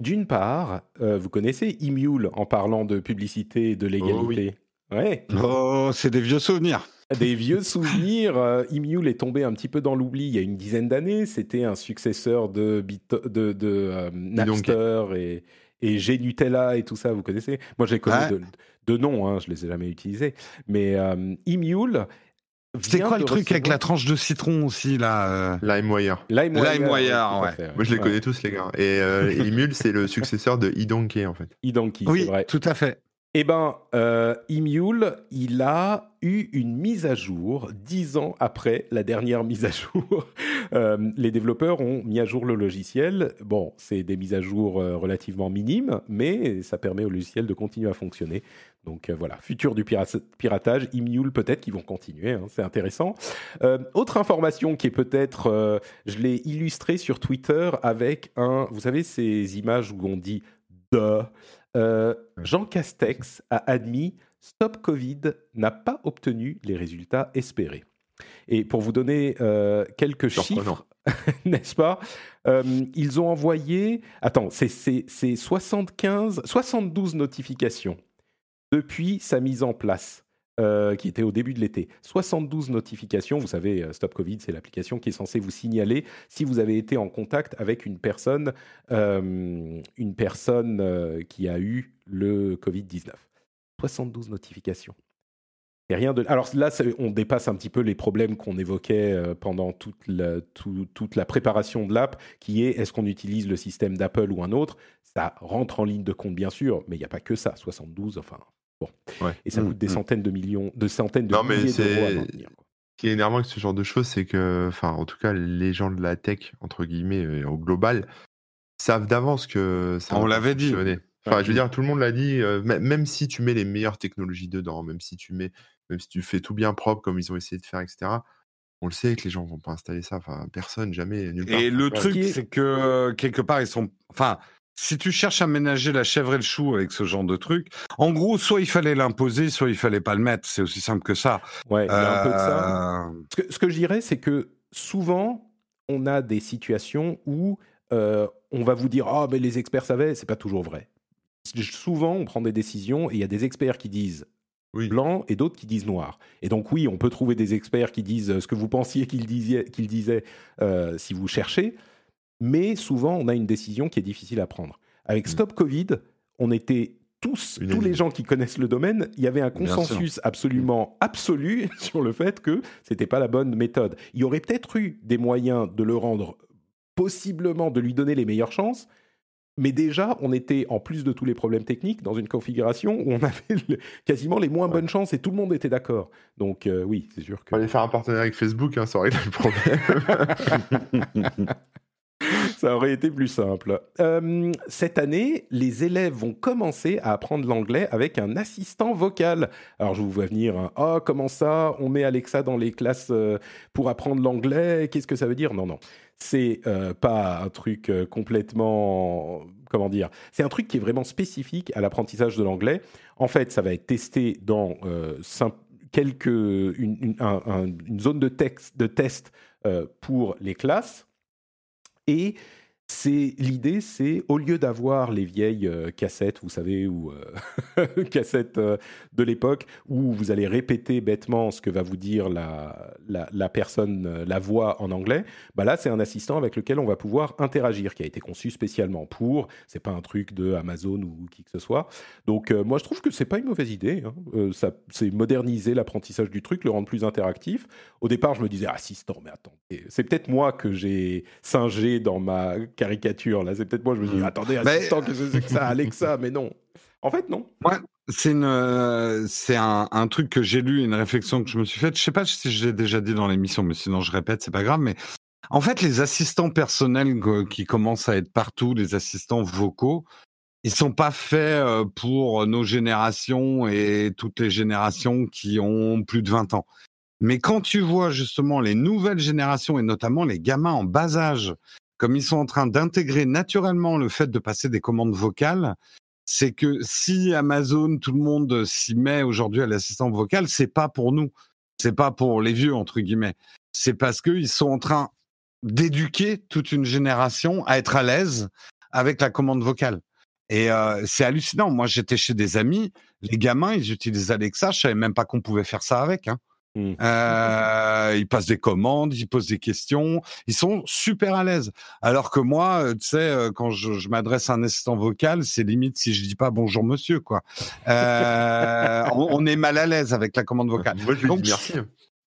D'une part, euh, vous connaissez Imule en parlant de publicité et de légalité? Ouais. Oh, c'est des vieux souvenirs. Des vieux souvenirs. Euh, Imule est tombé un petit peu dans l'oubli il y a une dizaine d'années. C'était un successeur de, Bit- de, de euh, Napster et, et Gnutella et tout ça, vous connaissez? Moi, j'ai connu Ouais. de, de nom, hein, je les ai jamais utilisés. Mais euh, Imule. C'est quoi le truc avec la tranche de citron aussi là euh? LimeWire. LimeWire, ouais. fait, Moi, je les Ouais. connais tous, les gars. Et euh, Emule, c'est le successeur de eDonkey, en fait. Idonkey, Oui, c'est vrai. tout à fait. Eh ben, euh, il a eu une mise à jour dix ans après la dernière mise à jour. Euh, les développeurs ont mis à jour le logiciel. Bon, c'est des mises à jour euh, relativement minimes, mais ça permet au logiciel de continuer à fonctionner. Donc euh, voilà, futur du pira- piratage, Imule peut-être qu'ils vont continuer, hein, c'est intéressant. Autre information qui est peut-être, je l'ai illustré sur Twitter avec un, vous savez ces images où on dit de. Euh, Jean Castex a admis Stop Covid n'a pas obtenu les résultats espérés. Et pour vous donner euh, quelques chiffres, n'est-ce pas Euh, Ils ont envoyé, attends, c'est 75, 72 notifications depuis sa mise en place. Euh, qui était au début de l'été. 72 notifications. Vous savez, euh, Stop Covid, c'est l'application qui est censée vous signaler si vous avez été en contact avec une personne, euh, une personne qui a eu le Covid-19. 72 notifications. C'est rien de. Alors là, on dépasse un petit peu les problèmes qu'on évoquait pendant toute la, tout- toute la préparation de l'app, qui est est-ce qu'on utilise le système d'Apple ou un autre? Ça rentre en ligne de compte, bien sûr, mais il n'y a pas que ça. 72, enfin. Bon. Ouais. Et ça Mm, coûte des mm. centaines de millions, de centaines de Non, milliers d'euros à maintenir. Ce qui est énervant avec ce genre de choses, c'est que, enfin, en tout cas, les gens de la tech, entre guillemets, euh, au global, savent d'avance que ça On l'avait dit. Enfin, Ouais. je veux dire, tout le monde l'a dit, euh, mê- même si tu mets les meilleures technologies dedans, même si tu mets, même si tu fais tout bien propre comme ils ont essayé de faire, etc. On le sait que les gens vont pas installer ça. Enfin, personne, jamais, nulle part. Et le Ouais. truc, c'est que euh, quelque part, ils sont. Enfin, si tu cherches à ménager la chèvre et le chou avec ce genre de truc, en gros, soit il fallait l'imposer, soit il fallait pas le mettre. C'est aussi simple que ça. Ouais, il y a un peu de ça. Euh, Ce que, ce que je dirais, c'est que souvent, on a des situations où euh, on va vous dire Ah, mais les experts savaient, c'est pas toujours vrai. Souvent, on prend des décisions et il y a des experts qui disent Oui. blanc et d'autres qui disent noir. Et donc, oui, on peut trouver des experts qui disent euh, ce que vous pensiez qu'ils disaient, disaient euh, si vous cherchez, mais souvent, on a une décision qui est difficile à prendre. Avec Mm. Stop Covid, on était tous, tous les gens qui connaissent le domaine, il y avait un consensus absolument absolu sur le fait que c'était pas la bonne méthode. Il y aurait peut-être eu des moyens de le rendre possiblement, de lui donner les meilleures chances, mais déjà, on était, en plus de tous les problèmes techniques, dans une configuration où on avait le- quasiment les moins bonnes chances et tout le monde était d'accord. Donc euh, oui, c'est sûr que... Fallait faire un partenariat avec Facebook, hein, ça aurait été le problème. Ça aurait été plus simple. Euh, cette année, les élèves vont commencer à apprendre l'anglais avec un assistant vocal. Alors, je vous vois venir, hein, oh, comment ça? On met Alexa dans les classes euh, pour apprendre l'anglais? Qu'est-ce que ça veut dire? Non, non. C'est euh, pas un truc complètement. Comment dire? C'est un truc qui est vraiment spécifique à l'apprentissage de l'anglais. En fait, ça va être testé dans quelques, une, une- un- un- une zone de, texte, de test pour les classes. Et c'est l'idée, c'est au lieu d'avoir les vieilles euh, cassettes, vous savez, ou euh, cassettes euh, de l'époque, où vous allez répéter bêtement ce que va vous dire la, la, personne, la voix en anglais, bah là c'est un assistant avec lequel on va pouvoir interagir, qui a été conçu spécialement pour. C'est pas un truc de Amazon ou qui que ce soit. Donc moi je trouve que c'est pas une mauvaise idée. hein. C'est moderniser l'apprentissage du truc, le rendre plus interactif. Au départ je me disais assistant, mais attends, c'est peut-être moi que j'ai singé dans ma caricature là. C'est peut-être moi je me dis Mm. attendez Mais- assistant, qu'est-ce que c'est que ça, Alexa, mais non. En fait non. Ouais, c'est euh, un, un truc que j'ai lu, une réflexion que je me suis faite. Je sais pas si je l'ai déjà dit dans l'émission, mais sinon je répète, c'est pas grave. Mais en fait, les assistants personnels qui commencent à être partout, les assistants vocaux, ils sont pas faits euh, pour nos générations et toutes les générations qui ont plus de 20 ans. Mais quand tu vois justement les nouvelles générations et notamment les gamins en bas âge comme ils sont en train d'intégrer naturellement le fait de passer des commandes vocales, c'est que si Amazon, tout le monde s'y met aujourd'hui à l'assistant vocal, c'est pas pour nous, c'est pas pour les vieux entre guillemets, c'est parce qu'ils sont en train d'éduquer toute une génération à être à l'aise avec la commande vocale. Et euh, c'est hallucinant. Moi, j'étais chez des amis, les gamins, ils utilisent Alexa. Je savais même pas qu'on pouvait faire ça avec. Hein. Mmh. Euh, ils passent des commandes, ils posent des questions, ils sont super à l'aise. Alors que moi, euh, tu sais, euh, quand je, je m'adresse à un assistant vocal, c'est limite si je dis pas bonjour monsieur, quoi. Euh, on, on, est mal à l'aise avec la commande vocale. Moi, je lui dis merci.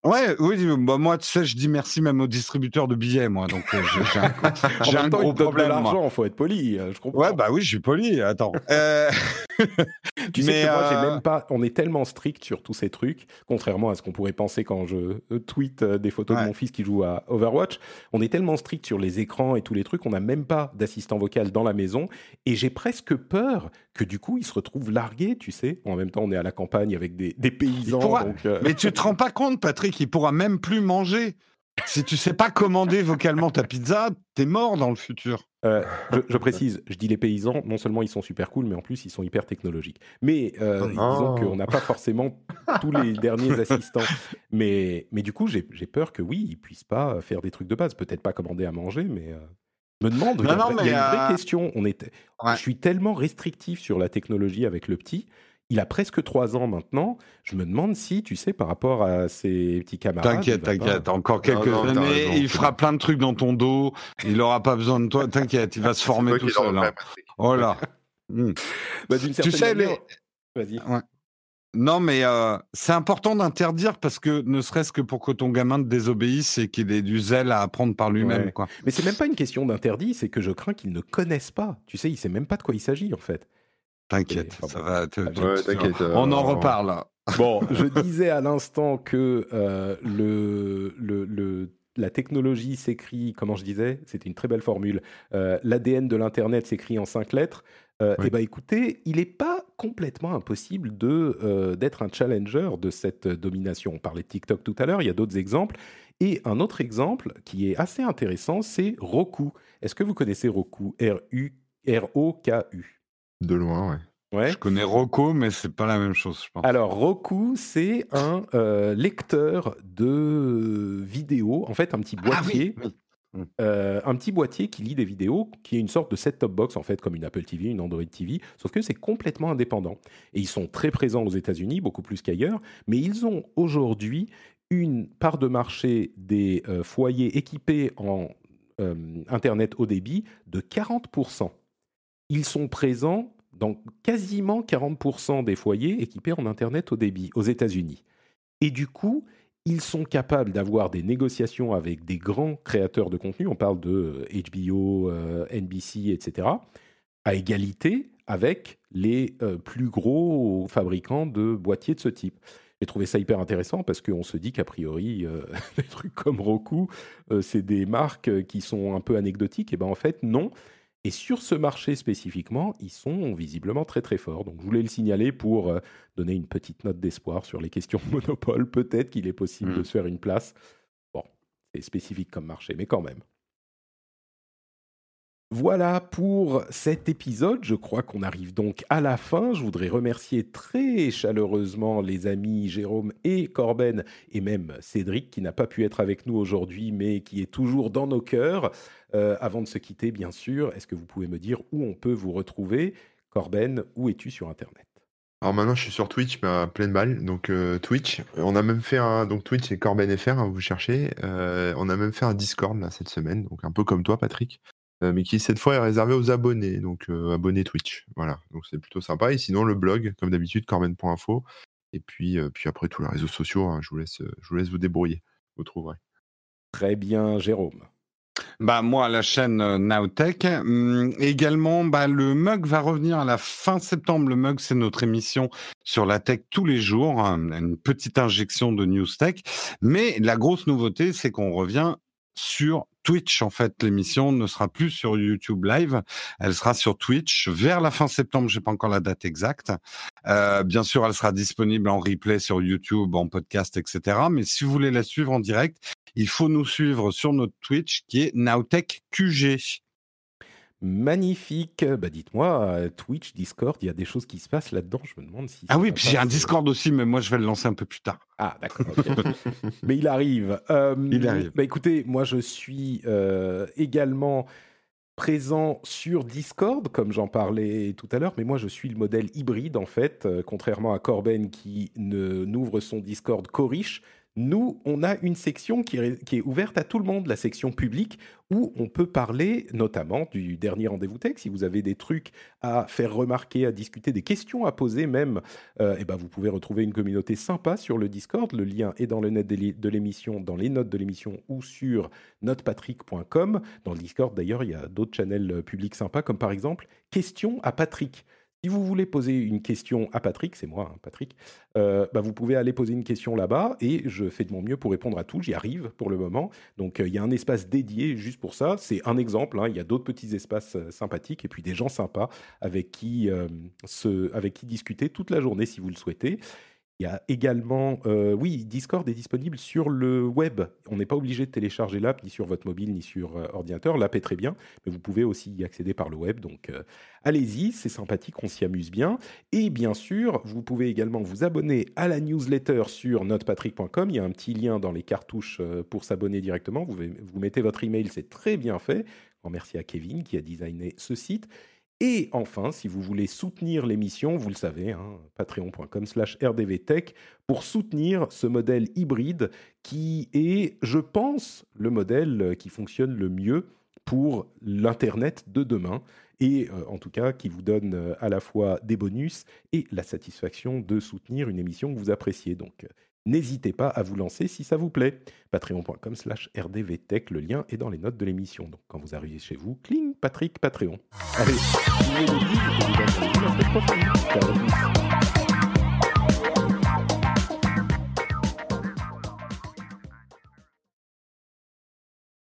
Ouais, oui, bah moi, tu sais, je dis merci même aux distributeurs de billets, moi. Donc, euh, j'ai un, j'ai un gros problème. l'argent, faut être poli. Euh, je comprends. Ouais, bah oui, je suis poli. Attends. Euh... tu sais que moi, j'ai même pas. On est tellement strict sur tous ces trucs, contrairement à ce qu'on pourrait penser quand je tweet euh, des photos de mon fils qui joue à Overwatch. On est tellement strict sur les écrans et tous les trucs, on n'a même pas d'assistant vocal dans la maison. Et j'ai presque peur que du coup, il se retrouve largué, tu sais. En même temps, on est à la campagne avec des, des paysans. donc, Mais tu te rends pas compte, Patrick qui pourra même plus manger. Si tu sais pas commander vocalement ta pizza, t'es mort dans le futur. Euh, je, précise, je dis les paysans, non seulement ils sont super cool, mais en plus ils sont hyper technologiques. Mais euh, oh disons qu'on n'a pas forcément tous les derniers assistants. Mais, mais du coup, j'ai peur que oui, ils puissent pas faire des trucs de base. Peut-être pas commander à manger, mais euh, me demande. il y a, une vraie question. On est, Je suis tellement restrictif sur la technologie avec le petit il a presque trois ans maintenant. Je me demande si, tu sais, par rapport à ses petits camarades. T'inquiète, t'inquiète. Encore quelques années, il fera plein de trucs dans ton dos. Il n'aura pas besoin de toi. T'inquiète, il va se former tout seul. Hein. Oh là. Hmm. Bah, tu sais, les... Vas-y. Non, mais euh, c'est important d'interdire parce que ne serait-ce que pour que ton gamin te désobéisse et qu'il ait du zèle à apprendre par lui-même. Quoi. Mais c'est même pas une question d'interdit, c'est que je crains qu'il ne connaisse pas. Tu sais, il sait même pas de quoi il s'agit en fait. T'inquiète, ça va. on en reparle. Bon, je disais à l'instant que euh, le, le, la technologie s'écrit, comment je disais C'était une très belle formule. Euh, L'ADN de l'Internet s'écrit en cinq lettres. Euh, Eh bien, écoutez, il n'est pas complètement impossible de euh, d'être un challenger de cette domination. On parlait de TikTok tout à l'heure, il y a d'autres exemples. Et un autre exemple qui est assez intéressant, c'est Roku. Est-ce que vous connaissez Roku? R-U-R-O-K-U de loin, ouais. Ouais. Je connais Roku, mais c'est pas la même chose, je pense. Alors, Roku, c'est un euh, lecteur de vidéos, en fait, un petit ah boîtier. Euh, un petit boîtier qui lit des vidéos, qui est une sorte de set-top box en fait, comme une Apple TV, une Android TV, sauf que c'est complètement indépendant. Et ils sont très présents aux États-Unis, beaucoup plus qu'ailleurs, mais ils ont aujourd'hui une part de marché des euh, foyers équipés en Internet haut débit de 40%. Ils sont présents dans quasiment 40% des foyers équipés en Internet au débit aux États-Unis. Et du coup, ils sont capables d'avoir des négociations avec des grands créateurs de contenu, on parle de HBO, euh, NBC, etc., à égalité avec les euh, plus gros fabricants de boîtiers de ce type. J'ai trouvé ça hyper intéressant parce qu'on se dit qu'a priori, euh, des trucs comme Roku, c'est des marques qui sont un peu anecdotiques. Et bien en fait, non. Et sur ce marché spécifiquement, ils sont visiblement très très forts. Donc je voulais le signaler pour euh, donner une petite note d'espoir sur les questions de monopole. Peut-être qu'il est possible de mmh. se faire une place. Bon, c'est spécifique comme marché, mais quand même. Voilà pour cet épisode. Je crois qu'on arrive donc à la fin. Je voudrais remercier très chaleureusement les amis Jérôme et Corben et même Cédric qui n'a pas pu être avec nous aujourd'hui mais qui est toujours dans nos cœurs. Euh, avant de se quitter, bien sûr, est-ce que vous pouvez me dire où on peut vous retrouver? Corben, où es-tu sur Internet? Alors maintenant, je suis sur Twitch, mais à pleine balle. Donc euh, Twitch, on a même fait un donc Twitch c'est Corben FR, hein, vous cherchez. Euh, on a même fait un Discord là, cette semaine, donc un peu comme toi, Patrick. Euh, mais qui cette fois est réservé aux abonnés, donc euh, abonnés Twitch. Voilà, donc c'est plutôt sympa. Et sinon, le blog, comme d'habitude, corben.info. Et puis, euh, puis après, tous les réseaux sociaux, hein, je, vous laisse, je vous laisse vous débrouiller. Vous trouverez. Très bien, Jérôme. Bah moi, la chaîne Nowtech. Hum, également, bah, le mug va revenir à la fin septembre. Le mug, c'est notre émission sur la tech tous les jours, hein, une petite injection de news tech. Mais la grosse nouveauté, c'est qu'on revient sur Twitch. En fait, l'émission ne sera plus sur YouTube Live, elle sera sur Twitch vers la fin septembre. J'ai pas encore la date exacte. Euh, bien sûr, elle sera disponible en replay sur YouTube, en podcast, etc. Mais si vous voulez la suivre en direct, il faut nous suivre sur notre Twitch qui est Nowtech QG. Magnifique. Bah dites-moi, euh, Twitch, Discord, il y a des choses qui se passent là-dedans. Je me demande si. Ah oui, puis j'ai un Discord aussi, mais moi je vais le lancer un peu plus tard. Ah d'accord. mais il arrive. Euh, il arrive. Bah écoutez, moi je suis euh, également présent sur Discord, comme j'en parlais tout à l'heure, mais moi je suis le modèle hybride en fait, contrairement à Corben qui ne n'ouvre son Discord qu'aux riches. Nous, on a une section qui est, ouverte à tout le monde, la section publique, où on peut parler notamment du dernier rendez-vous tech. Si vous avez des trucs à faire remarquer, à discuter, des questions à poser même, euh, eh ben vous pouvez retrouver une communauté sympa sur le Discord. Le lien est dans le net de l'émission, dans les notes de l'émission ou sur notepatrick.com. Dans le Discord, d'ailleurs, il y a d'autres channels euh, publics sympas, comme par exemple Questions à Patrick. Si vous voulez poser une question à Patrick, c'est moi, hein, Patrick, euh, bah, vous pouvez aller poser une question là-bas et je fais de mon mieux pour répondre à tout. J'y arrive pour le moment. Donc euh, il y a un espace dédié juste pour ça. C'est un exemple. Hein. Il y a d'autres petits espaces euh, sympathiques et puis des gens sympas avec qui, avec qui discuter toute la journée si vous le souhaitez. Il y a également, euh, oui, Discord est disponible sur le web. On n'est pas obligé de télécharger l'app ni sur votre mobile ni sur euh, ordinateur. L'app est très bien, mais vous pouvez aussi y accéder par le web. Donc euh, allez-y, c'est sympathique, on s'y amuse bien. Et bien sûr, vous pouvez également vous abonner à la newsletter sur notepatrick.com. Il y a un petit lien dans les cartouches pour s'abonner directement. Vous, mettez votre email, c'est très bien fait. merci à Kevin qui a designé ce site. Et enfin, si vous voulez soutenir l'émission, vous le savez, hein, patreon.com slash rdvtech, pour soutenir ce modèle hybride qui est, je pense, le modèle qui fonctionne le mieux pour l'Internet de demain et euh, en tout cas qui vous donne euh, à la fois des bonus et la satisfaction de soutenir une émission que vous appréciez. Donc n'hésitez pas à vous lancer si ça vous plaît. Patreon.com slash rdvtech, le lien est dans les notes de l'émission. Donc quand vous arrivez chez vous, cling, Patrick, Patreon. Allez,